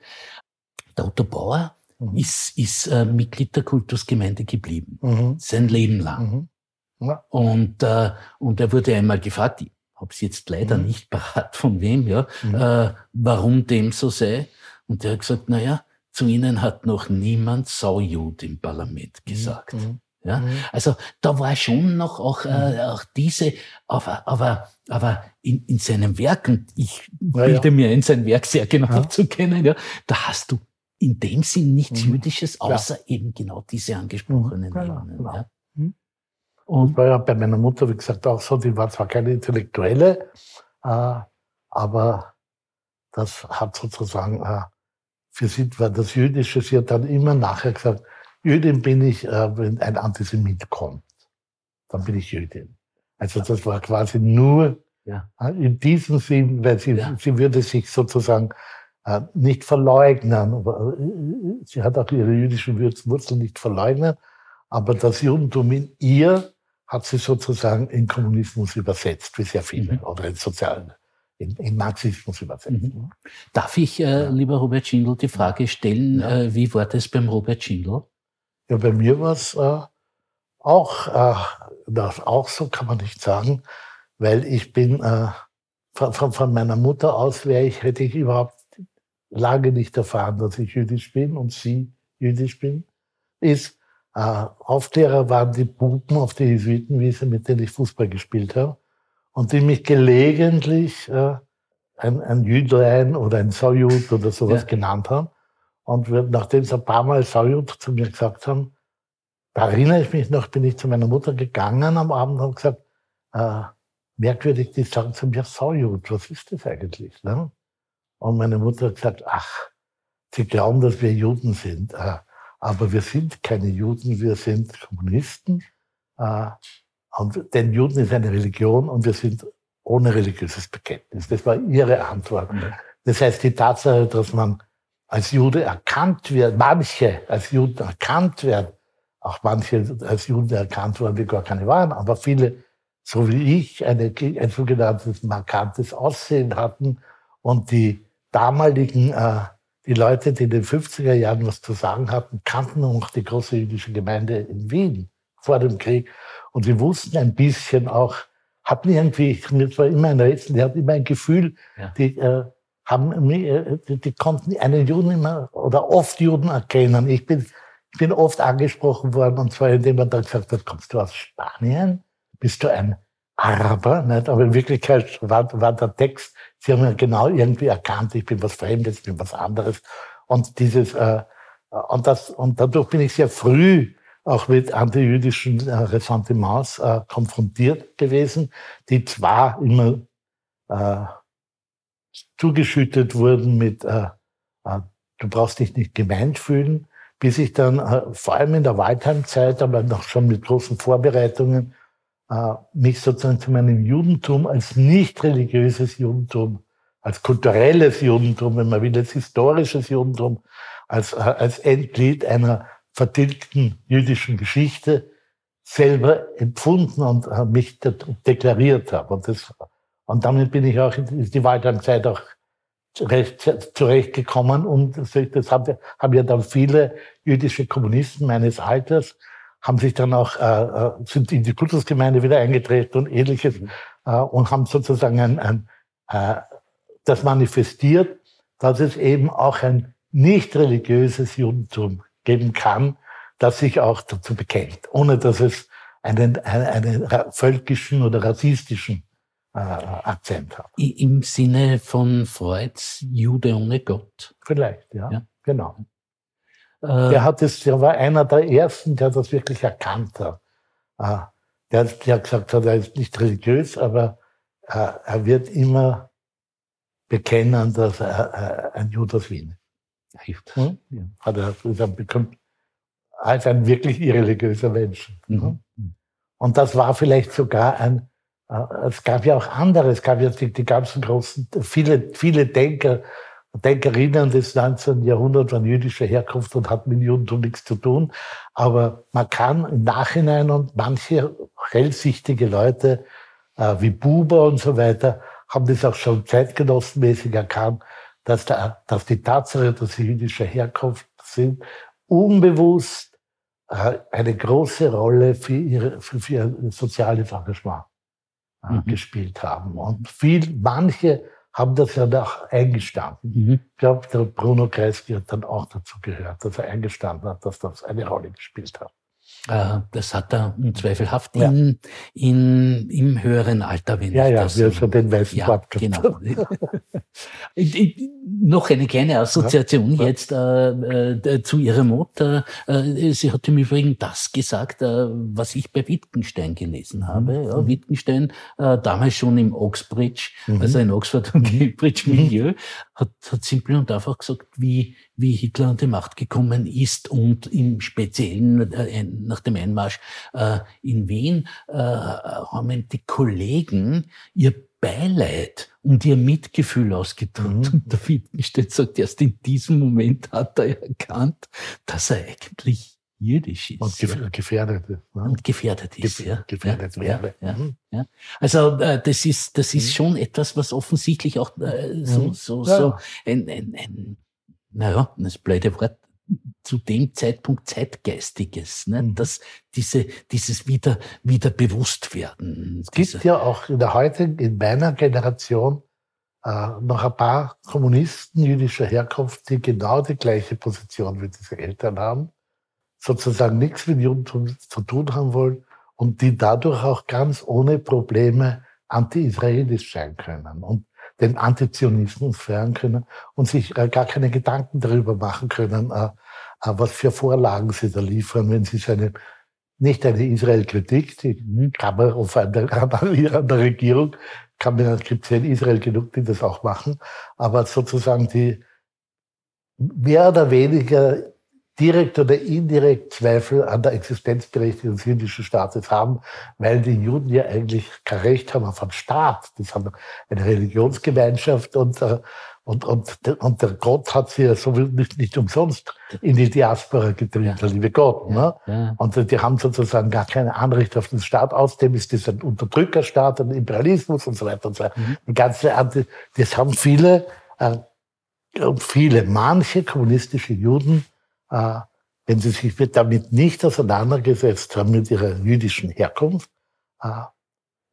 Der Otto Bauer mhm. ist, ist äh, Mitglied der Kultusgemeinde geblieben. Mhm. Sein Leben lang. Mhm. Ja. Und, äh, und er wurde einmal gefragt, ich habe es jetzt leider mhm. nicht [LAUGHS] parat von wem, ja, mhm. äh, warum dem so sei. Und er hat gesagt, na ja, zu ihnen hat noch niemand Saujud im Parlament mhm. gesagt. Ja, also da war schon noch auch, äh, auch diese, aber, aber, aber in, in seinem Werk, und ich bilde ja, ja. mir ein, sein Werk sehr genau ja. [LAUGHS] zu kennen, ja, da hast du in dem Sinn nichts mhm. Jüdisches, außer ja. eben genau diese angesprochenen mhm. Ebenen. Genau. Ja. Mhm. Und war ja bei meiner Mutter, wie gesagt, auch so, die war zwar keine Intellektuelle, äh, aber das hat sozusagen, äh, für sie war das Jüdische, sie hat dann immer nachher gesagt, Jüdin bin ich, äh, wenn ein Antisemit kommt, dann bin ich Jüdin. Also das war quasi nur ja. Äh, in diesem Sinn, weil sie, sie würde sich sozusagen nicht verleugnen. Äh, sie hat auch ihre jüdischen Wurzeln nicht verleugnet, aber das Judentum in ihr hat sie sozusagen in Kommunismus übersetzt, wie sehr viele, mhm. oder in sozialen, in, in Marxismus übersetzt. Mhm. Darf ich, äh, lieber Robert Schindel, die Frage stellen, ja. äh, wie war das beim Robert Schindel? Ja, bei mir war es äh, auch, äh, das auch so, kann man nicht sagen. weil ich bin äh, von, von meiner Mutter aus wäre ich, hätte ich überhaupt lange nicht erfahren, dass ich jüdisch bin und sie jüdisch bin, ist, äh, Aufklärer waren die Buben auf der Jesuitenwiese, mit denen ich Fußball gespielt habe und die mich gelegentlich äh, ein, ein Jüdlein oder ein Saujud oder sowas ja. genannt haben. Und wir, nachdem sie ein paar Mal Saujud zu mir gesagt haben, da erinnere ich mich noch, bin ich zu meiner Mutter gegangen am Abend und habe gesagt, äh, merkwürdig, die sagen zu mir Saujud, was ist das eigentlich? Ne? Und meine Mutter hat gesagt, ach, sie glauben, dass wir Juden sind. Äh, aber wir sind keine Juden, wir sind Kommunisten. Äh, und, denn Juden ist eine Religion und wir sind ohne religiöses Bekenntnis. Das war ihre Antwort. Das heißt, die Tatsache, dass man als Jude erkannt wird, manche als Juden erkannt werden, auch manche als Juden erkannt wurden, die gar keine waren, aber viele, so wie ich, eine, ein sogenanntes markantes Aussehen hatten und die damaligen, äh, die Leute, die in den 50er Jahren was zu sagen hatten, kannten noch die große jüdische Gemeinde in Wien vor dem Krieg und sie wussten ein bisschen auch, hatten irgendwie, mir war immer ein Rätsel, die hatten immer ein Gefühl, ja. die äh, haben, äh, die, die konnten einen Juden immer oder oft Juden erkennen. Ich bin, ich bin oft angesprochen worden und zwar indem man dann gesagt hat, kommst du aus Spanien? Bist du ein Araber? Nicht? Aber in Wirklichkeit war, war der Text, sie haben ja genau irgendwie erkannt, ich bin was Fremdes, ich bin was anderes. Und dieses, äh, und das, und dadurch bin ich sehr früh auch mit antijüdischen äh, Ressentiments äh, konfrontiert gewesen, die zwar immer äh, zugeschüttet wurden mit, äh, äh, du brauchst dich nicht gemeint fühlen, bis ich dann äh, vor allem in der Waldheimzeit, aber noch schon mit großen Vorbereitungen, äh, mich sozusagen zu meinem Judentum als nicht religiöses Judentum, als kulturelles Judentum, wenn man will, als historisches Judentum, als, äh, als Endglied einer vertilgten jüdischen Geschichte selber empfunden und äh, mich deklariert habe. Und, das, und damit bin ich auch in die Waldheimzeit auch recht, zurechtgekommen. Und das haben, haben ja dann viele jüdische Kommunisten meines Alters, haben sich dann auch, äh, äh sind in die Kultusgemeinde wieder eingetreten und ähnliches mhm. äh, und haben sozusagen ein, ein, äh, das manifestiert, dass es eben auch ein nicht religiöses Judentum geben kann, das sich auch dazu bekennt, ohne dass es einen, einen, einen völkischen oder rassistischen äh, Akzent hat. Im Sinne von Freuds Jude ohne Gott. Vielleicht, ja, ja. genau. Äh, der hat es, der war einer der ersten, der das wirklich erkannt hat. Äh, der, der gesagt hat, er ist nicht religiös, aber äh, er wird immer bekennen, dass er äh, ein Jude aus Wien ist hilft. Hm? Ja. Hat er bekommt als ein wirklich irreligiöser Mensch. Mhm. Hm? Und das war vielleicht sogar ein, äh, es gab ja auch andere, es gab ja die, die ganzen großen, viele, viele Denker, Denkerinnen des 19. Jahrhunderts waren jüdischer Herkunft und hatten mit Judentum nichts zu tun. Aber man kann im Nachhinein und manche hellsichtige Leute, äh, wie Buber und so weiter, haben das auch schon zeitgenossenmäßig erkannt, dass, der, dass die Tatsache, dass sie jüdischer Herkunft sind, unbewusst äh, eine große Rolle für, ihre, für, für ihr soziales Engagement äh, mhm. gespielt haben. Und viel, manche haben das ja auch eingestanden. Mhm. Ich glaube, der Bruno Kreisky hat dann auch dazu gehört, dass er eingestanden hat, dass das eine Rolle gespielt hat. Äh, das hat er unzweifelhaft ja. in, in, im höheren Alter, wenn ja, ich ja, das... Ja, wir schon den weißen ja, Bart genau. [LAUGHS] Noch eine kleine Assoziation ja. jetzt äh, äh, zu Ihrer Mutter. Äh, sie hat im Übrigen das gesagt, äh, was ich bei Wittgenstein gelesen mhm. habe. Mhm. Ja, Wittgenstein, äh, damals schon im Oxbridge, mhm. also in Oxford und Cambridge Milieu, mhm. hat, hat simpel und einfach gesagt, wie wie Hitler an die Macht gekommen ist und im Speziellen äh, nach dem Einmarsch äh, in Wien äh, haben die Kollegen ihr Beileid und ihr Mitgefühl ausgedrückt. Mhm. Und der Wittgenstein sagt, erst in diesem Moment hat er erkannt, dass er eigentlich jüdisch ist. Und gefährdet ist. Ne? Und gefährdet ist, Gef ja. Gefährdet ja, wäre. Ja, mhm. ja, Also äh, das ist, das ist mhm. schon etwas, was offensichtlich auch äh, so, mhm. so, so ein, ein, ein naja, das blöde Wort, zu dem Zeitpunkt Zeitgeistiges, ne? Mhm. dass diese, dieses wieder, wieder bewusst werden. Es gibt ja auch in der heutigen, in meiner Generation, äh, noch ein paar Kommunisten jüdischer Herkunft, die genau die gleiche Position wie diese Eltern haben, sozusagen nichts mit Judentum zu tun haben wollen und die dadurch auch ganz ohne Probleme anti-israelisch sein können und den Antizionismus feiern können und sich äh, gar keine Gedanken darüber machen können, äh, äh, was für Vorlagen sie da liefern, wenn sie seine nicht eine Israel-Kritik, die kann man auf einer, [LAUGHS] an der Regierung, kann man, gibt es ja in Israel genug, die das auch machen, aber sozusagen die mehr oder weniger direkt oder indirekt Zweifel an der Existenzberechtigung des jüdischen Staates haben, weil die Juden ja eigentlich kein Recht haben auf einen Staat. Das haben eine Religionsgemeinschaft und, äh, und, und, und der Gott hat sie ja so nicht, nicht umsonst in die Diaspora getrieben, ja. der liebe Gott. Ne? Ja. Und die haben sozusagen gar keine Anrecht auf den Staat. Außerdem ist das ein Unterdrückerstaat, ein Imperialismus und so weiter und so weiter. Mhm. Die ganze Anti das haben viele, äh, viele, manche kommunistische Juden wenn sie sich damit nicht auseinandergesetzt haben mit ihrer jüdischen Herkunft, äh,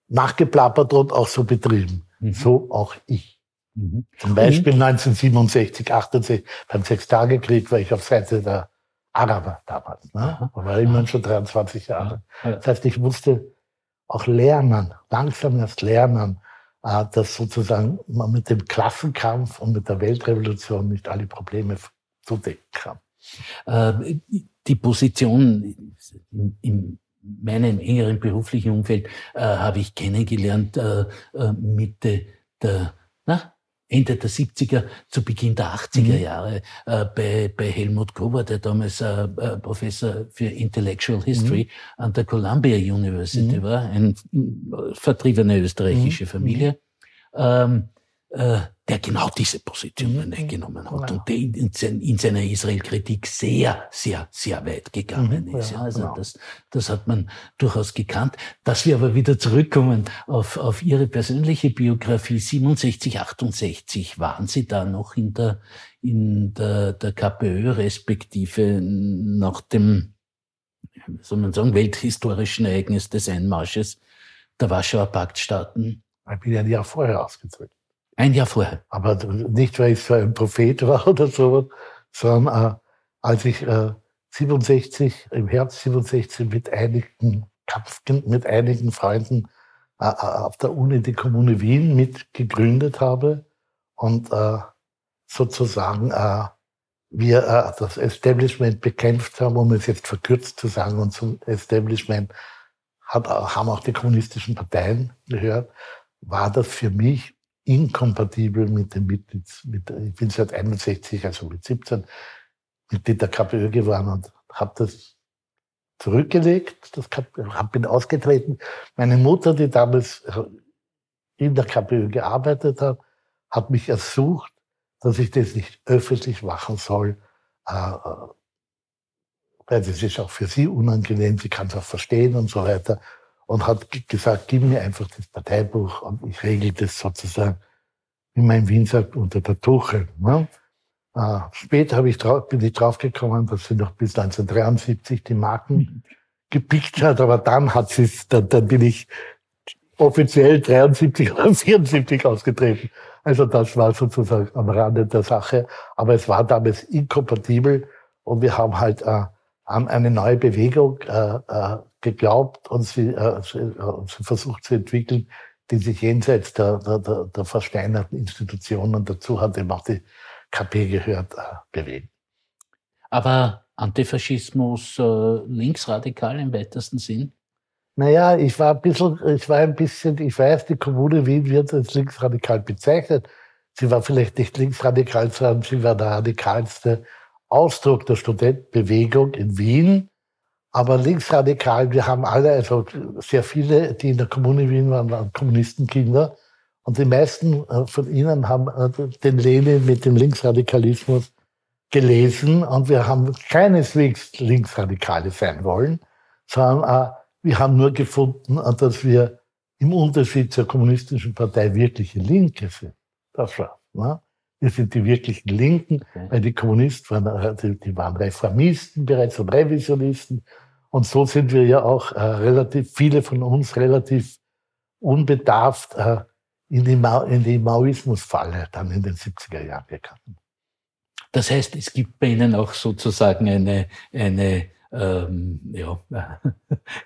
nachgeplappert und auch so betrieben. Mhm. So auch ich. Mhm. Zum Beispiel mhm. 1967, 68, beim Sechstagekrieg war ich auf Seite der Araber damals. Ne? Da war immerhin schon 23 Jahre. Das heißt, ich musste auch lernen, langsam erst lernen, äh, dass sozusagen man mit dem Klassenkampf und mit der Weltrevolution nicht alle Probleme zudecken kann. Äh, die Position in meinem engeren beruflichen Umfeld äh, habe ich kennengelernt äh, Mitte der, na, Ende der 70er zu Beginn der 80er mhm. Jahre äh, bei, bei Helmut Gruber, der damals äh, Professor für Intellectual History mhm. an der Columbia University mhm. war, eine vertriebene österreichische mhm. Familie. Ähm, äh, der genau diese Positionen mhm. eingenommen hat ja. und der in, in, seiner Israel-Kritik sehr, sehr, sehr weit gegangen mhm. ist. Ja, also genau. das, das hat man durchaus gekannt. Dass wir aber wieder zurückkommen auf, auf Ihre persönliche Biografie, 67, 68, waren Sie da noch in der, in der, der KPÖ, respektive nach dem, wie soll man sagen, welthistorischen Ereignis des Einmarsches der Warschauer Paktstaaten? Ich bin ja ein Jahr vorher ausgezogen. Ein Jahr vorher. Aber nicht, weil ich so ein Prophet war [LAUGHS] oder so, sondern äh, als ich äh, 67, im Herbst 67 mit einigen Kampf, mit einigen Freunden äh, äh, auf der Uni die Kommune Wien mitgegründet habe und äh, sozusagen äh, wir äh, das Establishment bekämpft haben, um es jetzt verkürzt zu sagen, und zum Establishment hat, haben auch die kommunistischen Parteien gehört, war das für mich inkompatibel mit dem Mitglieds, mit, ich bin seit 61, also mit 17, Mitglied der KPÖ geworden und habe das zurückgelegt, das hab, bin ausgetreten. Meine Mutter, die damals in der KPÖ gearbeitet hat, hat mich ersucht, dass ich das nicht öffentlich machen soll, äh, weil das ist auch für sie unangenehm, sie kann es auch verstehen und so weiter und hat gesagt, gib mir einfach das Parteibuch und ich regel das sozusagen, wie man in Wien sagt, unter der Tuche. Ne? Äh, später ich drauf, bin ich draufgekommen, dass sie noch bis 1973 die Marken [LAUGHS] gepickt hat, aber dann hat sie dann, dann bin ich offiziell 73 oder 74 ausgetreten. Also das war sozusagen am Rande der Sache. Aber es war damals inkompatibel und wir haben halt äh, eine neue Bewegung äh, äh, geglaubt und sie, äh, sie, äh, sie versucht zu entwickeln, die sich jenseits der, der, der, der versteinerten Institutionen, dazu hat eben auch die KP gehört, äh, bewegen. Aber Antifaschismus äh, linksradikal im weitesten Sinn? Naja, ich war ein bisschen, ich war ein bisschen, ich weiß, die Kommune Wien wird als linksradikal bezeichnet. Sie war vielleicht nicht linksradikal, sondern sie war der radikalste Ausdruck der Studentenbewegung in Wien. Aber linksradikal, wir haben alle, also sehr viele, die in der Kommune Wien waren, waren Kommunistenkinder. Und die meisten äh, von ihnen haben äh, den Lenin mit dem Linksradikalismus gelesen. Und wir haben keineswegs Linksradikale sein wollen, sondern äh, wir haben nur gefunden, dass wir im Unterschied zur kommunistischen Partei wirkliche Linke sind. Das war. Ne? Wir sind die wirklichen Linken, okay. weil die Kommunisten waren, äh, die, die, waren Reformisten bereits und Revisionisten. Und so sind wir ja auch äh, relativ, viele von uns relativ unbedarft äh, in die, Ma in die Maoismusfalle dann in den 70er Jahren gekommen. Das heißt, es gibt bei Ihnen auch sozusagen eine, eine, ähm, ja, [LAUGHS]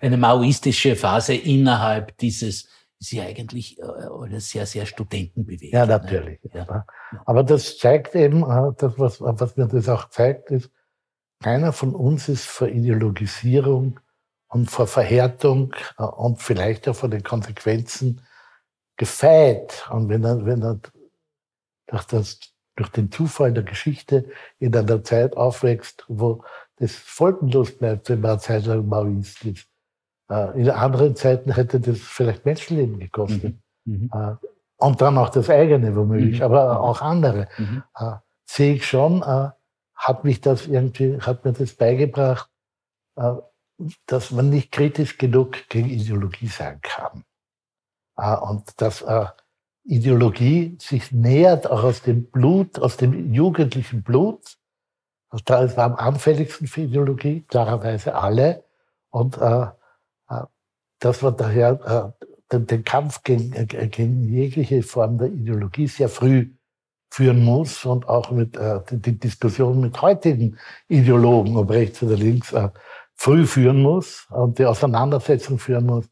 eine maoistische Phase innerhalb dieses ja eigentlich äh, alles sehr, sehr studentenbewegt. Ja, ne? natürlich. Ne? Ja. Aber das zeigt eben, äh, das, was, was mir das auch zeigt, ist, keiner von uns ist vor Ideologisierung und vor Verhärtung äh, und vielleicht auch vor den Konsequenzen gefeit. Und wenn er, wenn er durch, das, durch den Zufall der Geschichte in einer Zeit aufwächst, wo das folgenlos bleibt, wenn man eine Zeit lang Maoist ist. Äh, in anderen Zeiten hätte das vielleicht Menschenleben gekostet. Mhm. mhm. Äh, und dann auch das eigene womöglich, mhm. aber auch andere. Mhm. Äh, sehe ich schon, hat mich das irgendwie, hat mir das beigebracht, dass man nicht kritisch genug gegen Ideologie sein kann. Und dass Ideologie sich nähert auch aus dem Blut, aus dem jugendlichen Blut. Da ist man am anfälligsten für Ideologie, klarerweise alle. Und äh, dass man daher äh, den, den, Kampf gegen, äh, gegen jegliche Form der Ideologie sehr früh führen muss und auch mit äh, die, die, Diskussion mit heutigen Ideologen, ob rechts oder links, äh, früh führen muss und die Auseinandersetzung führen muss,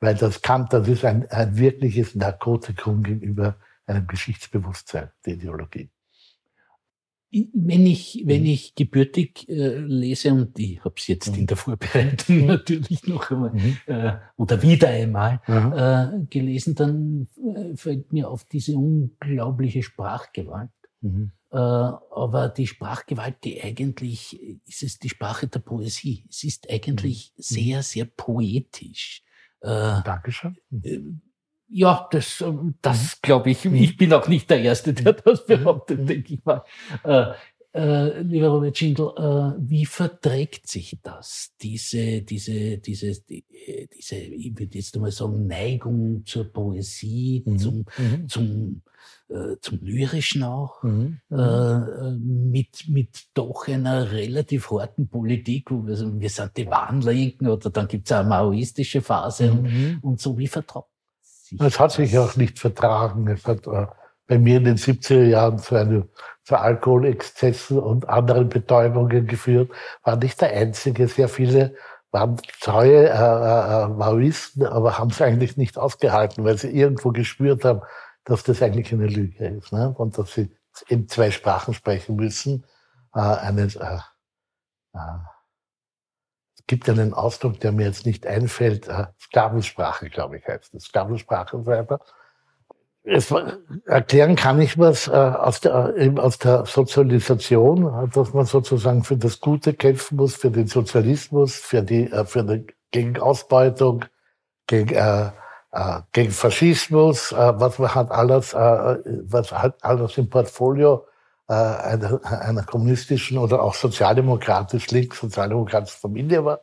weil das kann, das ist ein, ein wirkliches Narkotikum gegenüber einem Geschichtsbewusstsein, die Ideologie wenn ich, wenn mhm. ich gebürtig äh, lese, und ich habe es jetzt mhm. in der Vorbereitung mhm. natürlich noch einmal mhm. äh, oder wieder einmal äh, gelesen, dann äh, fällt mir auf diese unglaubliche Sprachgewalt. Mhm. Äh, aber die Sprachgewalt, die eigentlich, ist es die Sprache der Poesie. Es ist eigentlich sehr, sehr poetisch. Äh, Dankeschön. Ja, das, ähm, das mhm. glaube ich. Ich bin auch nicht der Erste, der das mhm. behauptet, mhm. denke ich mal. Äh, äh, lieber Robert Schindel, äh, wie verträgt sich das? Diese, diese, diese, die, äh, diese, ich würde jetzt mal sagen, Neigung zur Poesie, mhm. zum, mhm. zum, äh, zum Lyrischen auch, mhm. äh, mit, mit doch einer relativ harten Politik, wo wir sagen, wir sind die Wahnlinken oder dann gibt es eine maoistische Phase und, und so. Wie vertraut es hat sich auch nicht vertragen. Es hat äh, bei mir in den 70er Jahren zu, eine, zu Alkoholexzessen und anderen Betäubungen geführt. War nicht der einzige. Sehr viele waren treue äh, äh, äh, Maoisten, aber haben es eigentlich nicht ausgehalten, weil sie irgendwo gespürt haben, dass das eigentlich eine Lüge ist. Ne? Und dass sie in zwei Sprachen sprechen müssen. Äh, eine, äh, äh, gibt einen Ausdruck, der mir jetzt nicht einfällt. Äh, Sklavensprache, glaube ich, heißt das. Sklavensprache und so weiter. Es, erklären kann ich was äh, aus, der, eben aus der Sozialisation, dass man sozusagen für das Gute kämpfen muss, für den Sozialismus, für die, äh, für die, gegen Ausbeutung, gegen, äh, äh, gegen Faschismus, äh, was man hat alles, äh, was hat alles im Portfolio äh, einer, einer kommunistischen oder auch sozialdemokratisch, links sozialdemokratischen Familie war.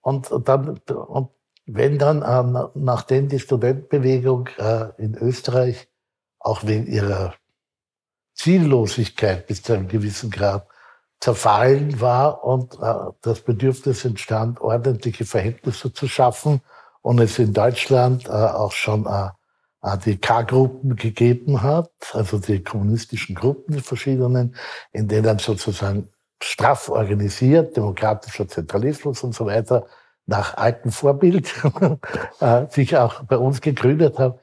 Und, dann, und wenn dann, ähm, nachdem die Studentenbewegung äh, in Österreich auch wegen ihrer Ziellosigkeit bis zu einem gewissen Grad zerfallen war und äh, das Bedürfnis entstand, ordentliche Verhältnisse zu schaffen und es in Deutschland äh, auch schon äh, die K-Gruppen gegeben hat, also die kommunistischen Gruppen, die verschiedenen, in denen sozusagen straff organisiert, demokratischer Zentralismus und so weiter, nach altem Vorbild [LAUGHS] äh, sich auch bei uns gegründet hat,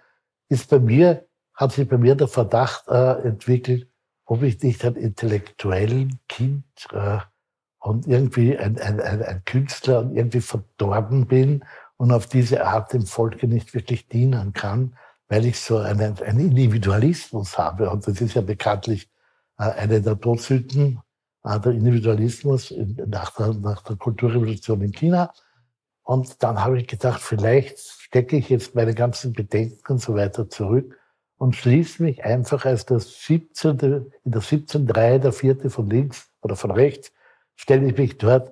ist bei mir, hat sich bei mir der Verdacht äh, entwickelt, ob ich nicht ein intellektuellen Kind äh, und irgendwie ein, ein, ein, ein Künstler und irgendwie verdorben bin und auf diese Art dem Volke nicht wirklich dienen kann weil ich so einen, einen Individualismus habe. Und das ist ja bekanntlich äh, eine der Todsünden, äh, der Individualismus nach der, nach der Kulturrevolution in China. Und dann habe ich gedacht, vielleicht stecke ich jetzt meine ganzen Bedenken und so weiter zurück und schließe mich einfach als das 17. in der 17. Reihe, der vierte von links oder von rechts, stelle ich mich dort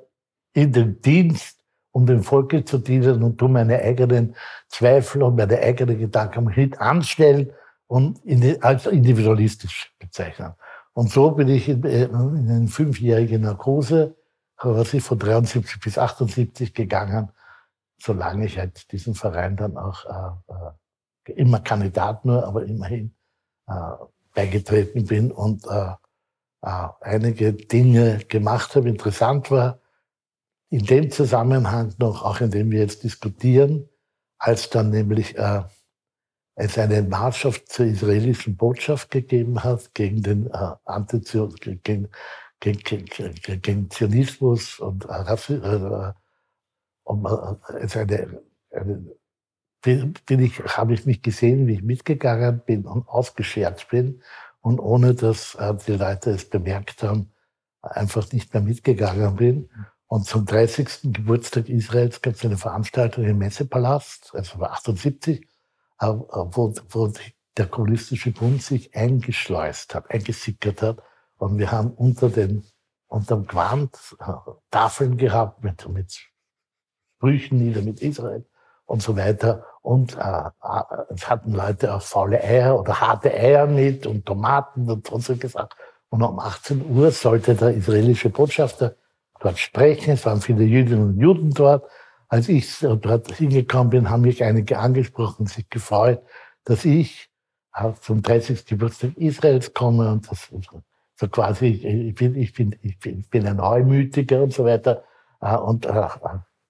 in den Dienst um dem Volke zu dienen und tu meine eigenen Zweifel und meine eigenen Gedanken mit anstellen und als individualistisch bezeichnen. Und so bin ich in, äh, in eine fünfjährige Narkose, was ich von 73 bis 78 gegangen, solange ich halt diesen Verein dann auch äh, äh, immer Kandidat nur, aber immerhin äh, beigetreten bin und äh, äh, einige Dinge gemacht habe. Interessant war, in dem Zusammenhang noch, auch in dem wir jetzt diskutieren, als dann nämlich äh, es eine Marsch zur israelischen Botschaft gegeben hat gegen den äh, Antizion, gegen, gegen, gegen, gegen Zionismus und äh, äh, und äh, es eine, eine bin ich, habe ich mich gesehen, wie ich mitgegangen bin und ausgeschert bin und ohne dass äh, die Leute es bemerkt haben, einfach nicht mehr mitgegangen bin. Und zum 30. Geburtstag Israels gab es eine Veranstaltung im Messepalast, also war 78, äh, wo, wo der Kommunistische Bund sich eingeschleust hat, eingesickert hat. Und wir haben unter den, unterm Quant äh, Tafeln gehabt mit, mit Sprüchen nieder mit Israel und so weiter. Und äh, äh, es hatten Leute auch faule Eier oder harte Eier mit und Tomaten und so gesagt. Und um 18 Uhr sollte der israelische Botschafter dort sprechen. Es waren viele Jüdinnen und Juden dort. Als ich dort hingekommen bin, haben mich einige angesprochen und sich gefreut, dass ich zum 30. Geburtstag Israels komme und das so quasi, ich bin, ich bin, ich bin, ich bin ein Neumütiger und so weiter. Äh, und äh,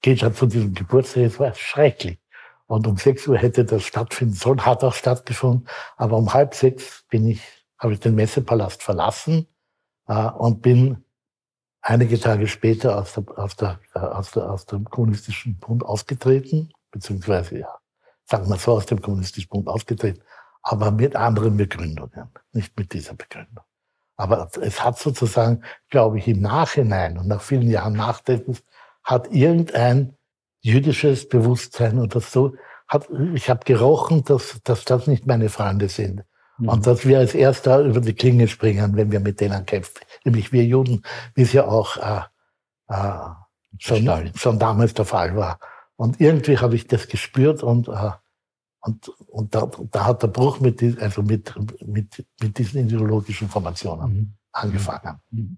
geht halt von diesem Geburtstag, es war schrecklich. Und um sechs Uhr hätte das stattfinden sollen, hat auch stattgefunden. Aber um halb sechs bin ich, habe ich den Messepalast verlassen äh, und bin einige Tage später aus, der, aus, der, aus, der, aus dem Kommunistischen Bund ausgetreten, beziehungsweise, ja, sagen wir so, aus dem Kommunistischen Bund ausgetreten, aber mit anderen Begründungen, nicht mit dieser Begründung. Aber es hat sozusagen, glaube ich, im Nachhinein und nach vielen Jahren Nachdenkens hat irgendein jüdisches Bewusstsein oder so, hat, ich habe gerochen, dass, dass das nicht meine Freunde sind. Mhm. Und dass wir als Erster über die Klinge springen, wenn wir mit denen kämpfen. Nämlich wir Juden, wie es ja auch äh, äh, schon, schon damals der Fall war. Und irgendwie habe ich das gespürt und, äh, und, und da, da hat der Bruch mit, also mit, mit, mit diesen ideologischen Formationen mhm. angefangen. Mhm.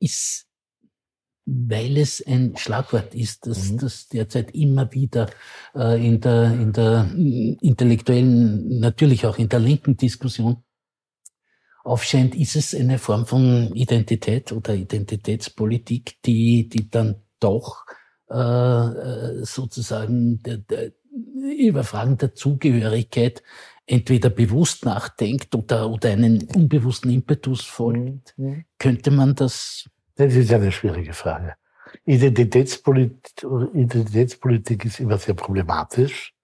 Ist weil es ein Schlagwort ist, das, mhm. das derzeit immer wieder äh, in, der, in der intellektuellen, natürlich auch in der linken Diskussion aufscheint, ist es eine Form von Identität oder Identitätspolitik, die, die dann doch äh, äh sozusagen der, der, über Fragen der Zugehörigkeit entweder bewusst nachdenkt oder, oder einen unbewussten Impetus folgt. Mhm. Könnte man das das ist eine schwierige Frage. Identitätspolitik, Identitätspolitik ist immer sehr problematisch,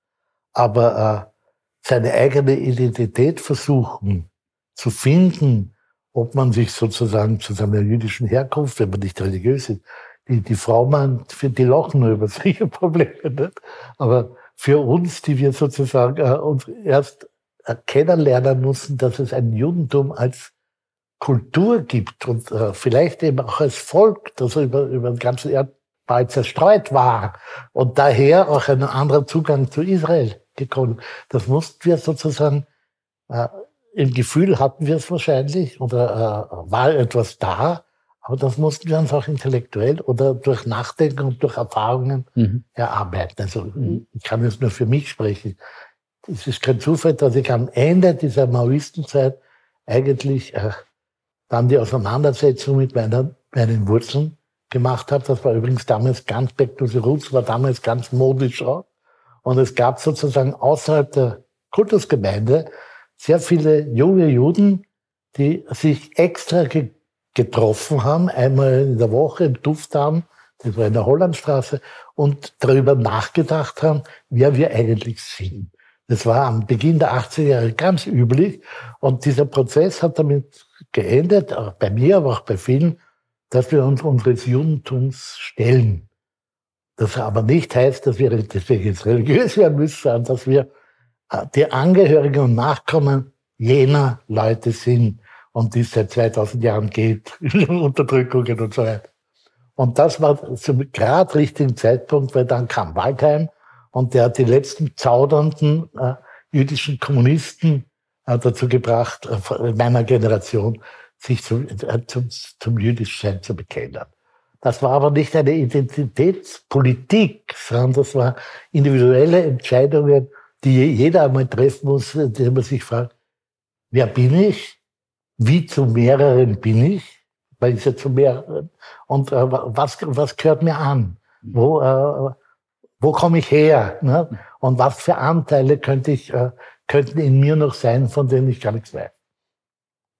aber äh, seine eigene Identität versuchen zu finden, ob man sich sozusagen zu seiner jüdischen Herkunft, wenn man nicht religiös ist, die, die Frau man, für die lachen über [LAUGHS] solche Probleme, nicht? aber für uns, die wir sozusagen äh, uns erst kennenlernen mussten, dass es ein Judentum als Kultur gibt und äh, vielleicht eben auch als Volk, das über, über den ganzen Erdball zerstreut war und daher auch ein anderer Zugang zu Israel gekommen. Das mussten wir sozusagen, äh, im Gefühl hatten wir es wahrscheinlich oder äh, war etwas da, aber das mussten wir uns auch intellektuell oder durch Nachdenken und durch Erfahrungen mhm. erarbeiten. Also mhm. ich kann jetzt nur für mich sprechen. Es ist kein Zufall, dass ich am Ende dieser Maoistenzeit eigentlich äh, dann die Auseinandersetzung mit meiner, meinen Wurzeln gemacht habe. Das war übrigens damals ganz Back to the Roots, war damals ganz modisch auch. Und es gab sozusagen außerhalb der Kultusgemeinde sehr viele junge Juden, die sich extra ge getroffen haben, einmal in der Woche im Duftdarm, das war in der Hollandstraße, und darüber nachgedacht haben, wer wir eigentlich sind. Das war am Beginn der 80er Jahre ganz üblich. Und dieser Prozess hat damit geendet, auch bei mir, aber auch bei vielen, dass wir uns unseres Judentums stellen. Das aber nicht heißt, dass wir deswegen jetzt religiös werden müssen, sondern dass wir die Angehörigen und Nachkommen jener Leute sind, um die es seit 2000 Jahren geht, [LAUGHS] Unterdrückungen und so weiter. Und das war zum gerade richtigen Zeitpunkt, weil dann kam Waldheim und der hat die letzten zaudernden äh, jüdischen Kommunisten dazu gebracht, in meiner Generation, sich zum, zum, zum Jüdischsein zu bekennen. Das war aber nicht eine Identitätspolitik, sondern das war individuelle Entscheidungen, die jeder einmal treffen muss, indem man sich fragt, wer bin ich? Wie zu mehreren bin ich? Weil ich ja zu mehreren. Und äh, was, was gehört mir an? Wo, äh, wo komme ich her? Ne? Und was für Anteile könnte ich, äh, könnten in mir noch sein, von denen ich gar nichts weiß?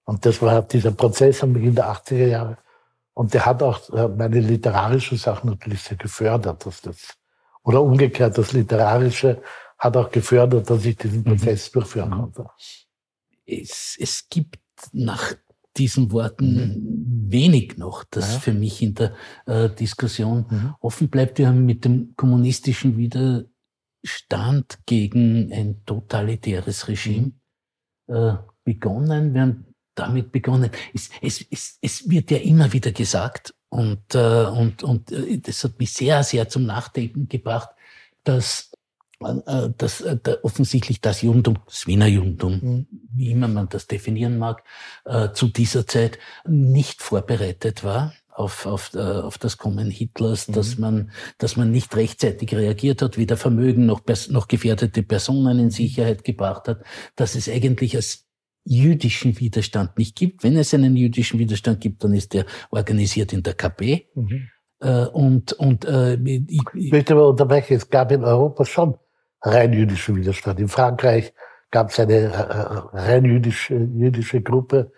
Und das war dieser Prozess am Beginn der 80er Jahre. Und der hat auch äh, meine literarischen Sachen natürlich sehr gefördert, dass das, oder umgekehrt, das Literarische hat auch gefördert, dass ich diesen mhm. Prozess mhm. durchführen konnte. Es, es gibt nach diesen Worten mhm. wenig noch, das ja. für mich in der äh, Diskussion mhm. offen bleibt. Wir haben mit dem kommunistischen Widerstand gegen ein totalitäres Regime mhm. äh, begonnen. Wir haben damit begonnen. Es, es, es, es wird ja immer wieder gesagt, und, äh, und, und äh, das hat mich sehr, sehr zum Nachdenken gebracht, dass, dass äh, offensichtlich das Judentum, das Wiener Judentum, mhm. wie immer man das definieren mag, äh, zu dieser Zeit nicht vorbereitet war auf, auf, äh, auf das Kommen Hitlers, mhm. dass man, dass man nicht rechtzeitig reagiert hat, weder Vermögen noch, noch gefährdete Personen in Sicherheit gebracht hat, dass es eigentlich als jüdischen Widerstand nicht gibt. Wenn es einen jüdischen Widerstand gibt, dann ist der organisiert in der KP. Mhm. Äh, und und äh, ich, ich möchte aber unterbrechen, es gab in Europa schon rein jüdischen Widerstand. In Frankreich gab es eine äh, rein jüdische, jüdische Gruppe,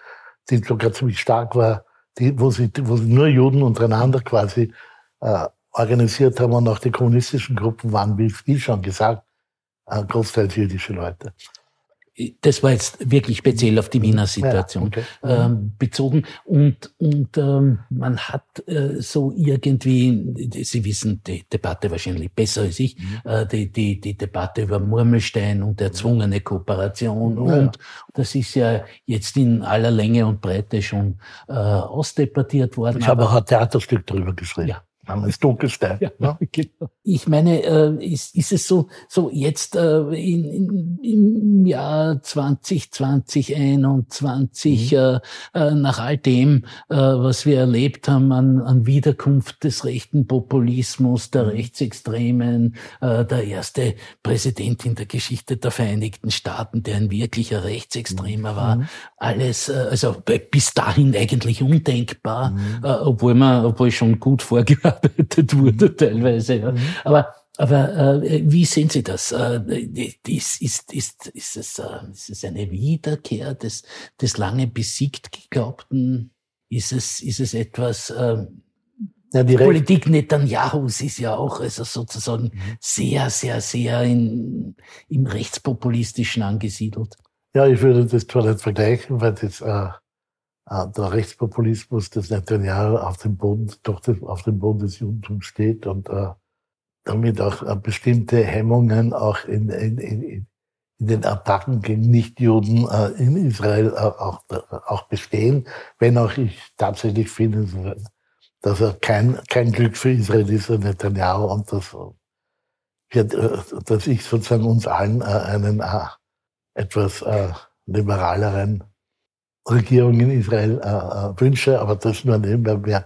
die sogar ziemlich stark war, die, wo, sie, wo sie nur Juden untereinander quasi äh, organisiert haben und auch die kommunistischen Gruppen waren, wie, wie schon gesagt, äh, großteils jüdische Leute das war jetzt wirklich speziell auf die Wiener Situation ja, okay. ähm, bezogen. Und, und ähm, man hat äh, so irgendwie, Sie wissen die Debatte wahrscheinlich besser als ich, mhm. äh, die, die, die Debatte über Murmelstein und erzwungene Kooperation. Ja. Und das ist ja jetzt in aller Länge und Breite schon äh, ausdebattiert worden. Ich habe auch ein Theaterstück darüber geschrieben. Ja, das Dunkelste. Ja, ne? [LAUGHS] genau. Ich meine, äh, ist, ist es so, so jetzt äh, in, in, im Jahr 2020, 21, mhm. äh, äh, nach all dem, äh, was wir erlebt haben an, an Wiederkunft des rechten Populismus, der mhm. Rechtsextremen, äh, der erste Präsident in der Geschichte der Vereinigten Staaten, der ein wirklicher Rechtsextremer mhm. war, alles, äh, also bis dahin eigentlich undenkbar, mhm. äh, obwohl man, obwohl schon gut vorgehabt bearbeitet wurde mhm. teilweise. Ja. Mhm. Aber aber äh, wie sehen Sie das? Äh, ist, ist, ist, ist, es, äh, ist es eine Wiederkehr des, des lange besiegt Geglaubten? Ist es, ist es etwas, äh, ja, die Politik Netanyahus ist ja auch also sozusagen mhm. sehr, sehr, sehr in, im Rechtspopulistischen angesiedelt. Ja, ich würde das zwar nicht vergleichen, weil das äh, der Rechtspopulismus des Netanyahu auf dem Boden, doch auf dem Boden des Judentums steht und äh, damit auch äh, bestimmte Hemmungen auch in, in, in, in den Attacken gegen Nichtjuden äh, in Israel auch, auch bestehen, wenn auch ich tatsächlich finde, dass er kein, kein Glück für Israel ist, Netanyahu, und dass, dass ich sozusagen uns allen einen etwas liberaleren Regierung in Israel äh, äh, wünsche, aber das nur nebenbei mehr.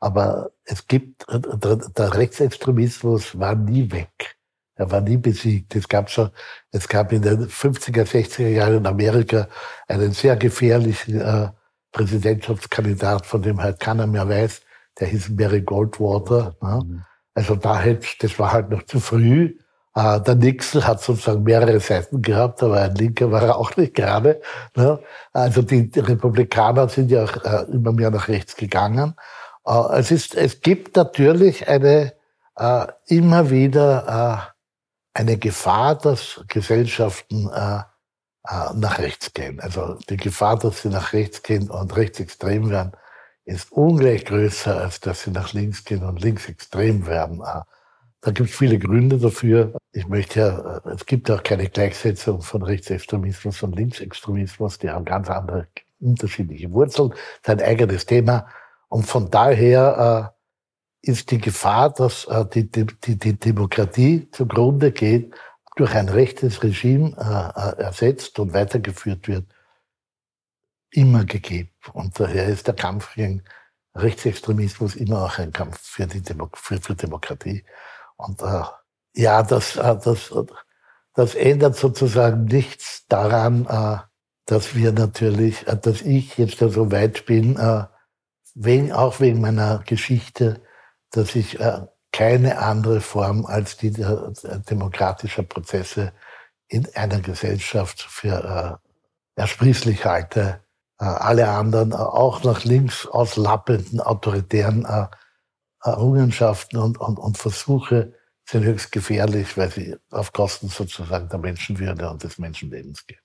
Aber es gibt, äh, der, der Rechtsextremismus war nie weg. Er war nie besiegt. Es gab schon, es gab in den 50er, 60er Jahren in Amerika einen sehr gefährlichen äh, Präsidentschaftskandidat, von dem halt keiner mehr weiß. Der hieß Barry Goldwater. Ne? Mhm. Also da hätte, das war halt noch zu früh. Äh, der Nixon hat sozusagen mehrere Seiten gehabt, aber ein Linker war er auch nicht gerade. Ne? Also die, die, Republikaner sind ja auch äh, immer mehr nach rechts gegangen. Äh, es, ist, es gibt natürlich eine äh, immer wieder äh, eine Gefahr, dass Gesellschaften äh, äh, nach rechts gehen. Also die Gefahr, dass sie nach rechts gehen und rechtsextrem werden, ist ungleich größer, als dass sie nach links gehen und linksextrem werden. Äh, da gibt es viele Gründe dafür. Ich möchte ja, äh, es gibt auch keine Gleichsetzung von Rechtsextremismus und Linksextremismus, die haben ganz andere unterschiedliche Wurzeln, das ist ein eigenes Thema. Und von daher äh, ist die Gefahr, dass äh, die, die, die Demokratie zugrunde geht, durch ein rechtes Regime äh, ersetzt und weitergeführt wird, immer gegeben. Und daher ist der Kampf gegen Rechtsextremismus immer auch ein Kampf für, die Demo für, für Demokratie. Und äh, ja, das, äh, das, das ändert sozusagen nichts daran, äh, dass wir natürlich, äh, dass ich jetzt da so weit bin, äh, wegen, auch wegen meiner Geschichte, dass ich äh, keine andere Form als die äh, demokratischer Prozesse in einer Gesellschaft für äh, ersprießlich halte. Äh, alle anderen, äh, auch nach links auslappenden autoritären äh, Errungenschaften und, und, und Versuche sind höchst gefährlich, weil sie auf Kosten sozusagen der Menschenwürde und des Menschenlebens gehen.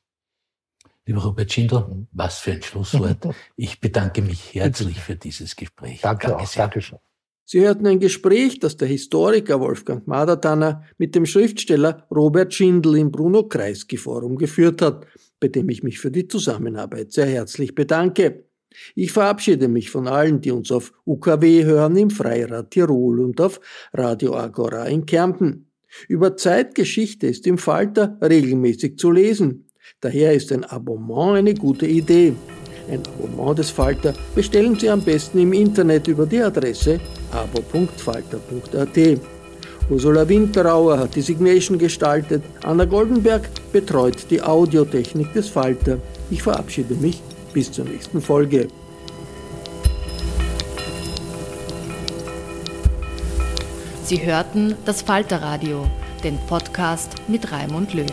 Lieber Robert Schindler, mhm. was für ein Schlusswort. [LAUGHS] Ich bedanke mich herzlich für dieses Gespräch. Danke, Danke auch. Danke schön. Sie hörten ein Gespräch, das der Historiker Wolfgang Madertanner mit dem Schriftsteller Robert Schindel im Bruno-Kreisky-Forum geführt hat, bei dem ich mich für die Zusammenarbeit sehr herzlich bedanke. Ich verabschiede mich von allen, die uns auf UKW hören im Freirad Tirol und auf Radio Agora in Kärnten. Über Zeitgeschichte ist im Falter regelmäßig zu lesen. Daher ist ein Abonnement eine gute Idee. Ein Abonnement des Falter bestellen Sie am besten im Internet über die Adresse abo.falter.at. Ursula Winterauer hat die Signation gestaltet, Anna Goldenberg betreut die Audiotechnik des Falter. Ich verabschiede mich bis zur nächsten Folge. Sie hörten das Falterradio, den Podcast mit Raimund Löw.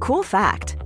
Cool fact